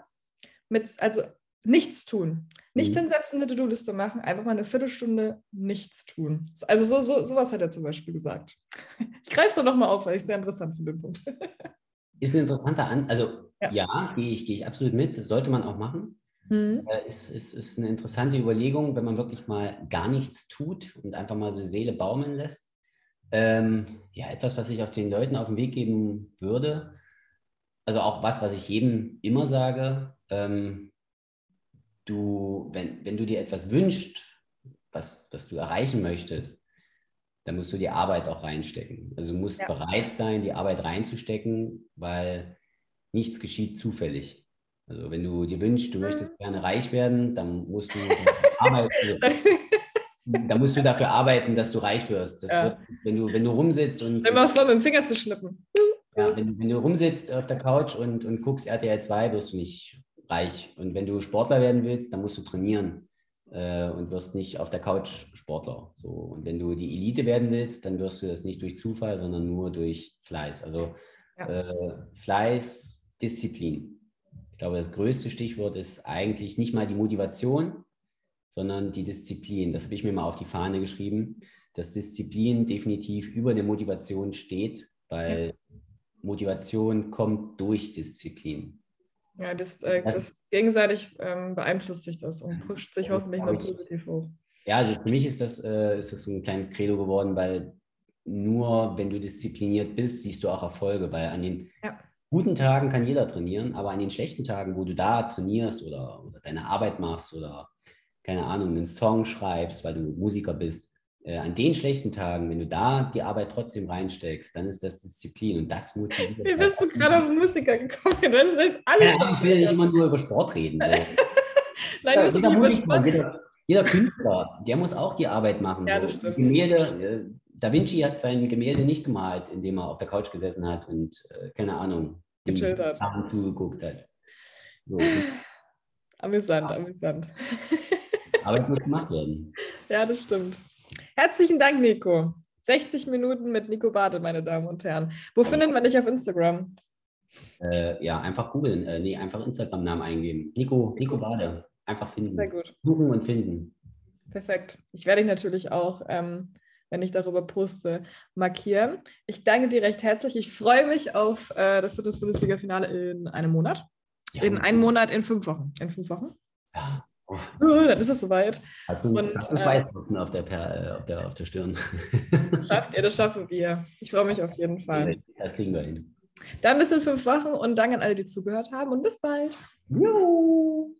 A: mit, also nichts tun. Nicht mhm. hinsetzen, eine To-Do-Liste machen, einfach mal eine Viertelstunde nichts tun. Also so, so, sowas hat er zum Beispiel gesagt. Ich greife es doch nochmal auf, weil ich es sehr interessant finde. Den Punkt.
B: Ist ein interessanter An, also ja, ja gehe ich, geh ich absolut mit, sollte man auch machen. Mhm. Äh, ist, ist, ist eine interessante Überlegung, wenn man wirklich mal gar nichts tut und einfach mal so die Seele baumeln lässt. Ähm, ja, etwas, was ich auch den Leuten auf den Weg geben würde, also auch was, was ich jedem immer sage, ähm, du, wenn, wenn du dir etwas wünschst, was, was du erreichen möchtest, dann musst du die Arbeit auch reinstecken. Also du musst ja. bereit sein, die Arbeit reinzustecken, weil nichts geschieht zufällig. Also wenn du dir wünschst, du möchtest gerne reich werden, dann musst du arbeiten. da musst du dafür arbeiten, dass du reich wirst. Ja. Wird, wenn, du, wenn du rumsitzt und.
A: Immer vor, mit dem Finger zu schnippen.
B: Ja, wenn, wenn, du rumsitzt auf der Couch und, und guckst RTL 2, wirst du nicht reich. Und wenn du Sportler werden willst, dann musst du trainieren äh, und wirst nicht auf der Couch Sportler. So. Und wenn du die Elite werden willst, dann wirst du das nicht durch Zufall, sondern nur durch Fleiß. Also ja. äh, Fleiß, Disziplin. Ich glaube, das größte Stichwort ist eigentlich nicht mal die Motivation, sondern die Disziplin. Das habe ich mir mal auf die Fahne geschrieben, dass Disziplin definitiv über der Motivation steht, weil Motivation kommt durch Disziplin.
A: Ja, das, äh, das gegenseitig ähm, beeinflusst sich das und pusht sich hoffentlich noch positiv hoch.
B: Ja, also für mich ist das, äh, ist das so ein kleines Credo geworden, weil nur wenn du diszipliniert bist, siehst du auch Erfolge, weil an den ja. guten Tagen kann jeder trainieren, aber an den schlechten Tagen, wo du da trainierst oder, oder deine Arbeit machst oder keine Ahnung, einen Song schreibst, weil du Musiker bist, äh, an den schlechten Tagen, wenn du da die Arbeit trotzdem reinsteckst, dann ist das Disziplin und das motiviert.
A: Wie bist du gerade auf Musiker gekommen? Das ist alles
B: ja, ich will nicht immer nur über Sport reden. So. Nein, ja, jeder, Musiker, jeder, jeder, Künstler, der muss auch die Arbeit machen. Ja, das stimmt. Gemälde, äh, Da Vinci hat sein Gemälde nicht gemalt, indem er auf der Couch gesessen hat und, äh, keine Ahnung,
A: gechillt hat.
B: zugeguckt hat. So.
A: Amüsant, amüsant.
B: Arbeit muss gemacht werden.
A: Ja, das stimmt. Herzlichen Dank, Nico. 60 Minuten mit Nico Bade, meine Damen und Herren. Wo findet man dich auf Instagram?
B: Äh, ja, einfach googeln. Äh, nee, einfach Instagram-Namen eingeben. Nico, Nico Bade. Einfach finden.
A: Sehr gut.
B: Suchen und finden.
A: Perfekt. Ich werde dich natürlich auch, ähm, wenn ich darüber poste, markieren. Ich danke dir recht herzlich. Ich freue mich auf äh, das Bundesliga-Finale in einem Monat. Ja, in einem Monat, in fünf Wochen. In fünf Wochen? Ja. Oh. Dann ist es soweit.
B: Hast du, und, Schweißtropfen äh, auf, der, äh, auf, der, auf der Stirn?
A: Schafft ihr, das schaffen wir. Ich freue mich auf jeden Fall.
B: Das kriegen wir hin.
A: Dann bis in fünf Wochen und danke an alle, die zugehört haben und bis bald. Jo.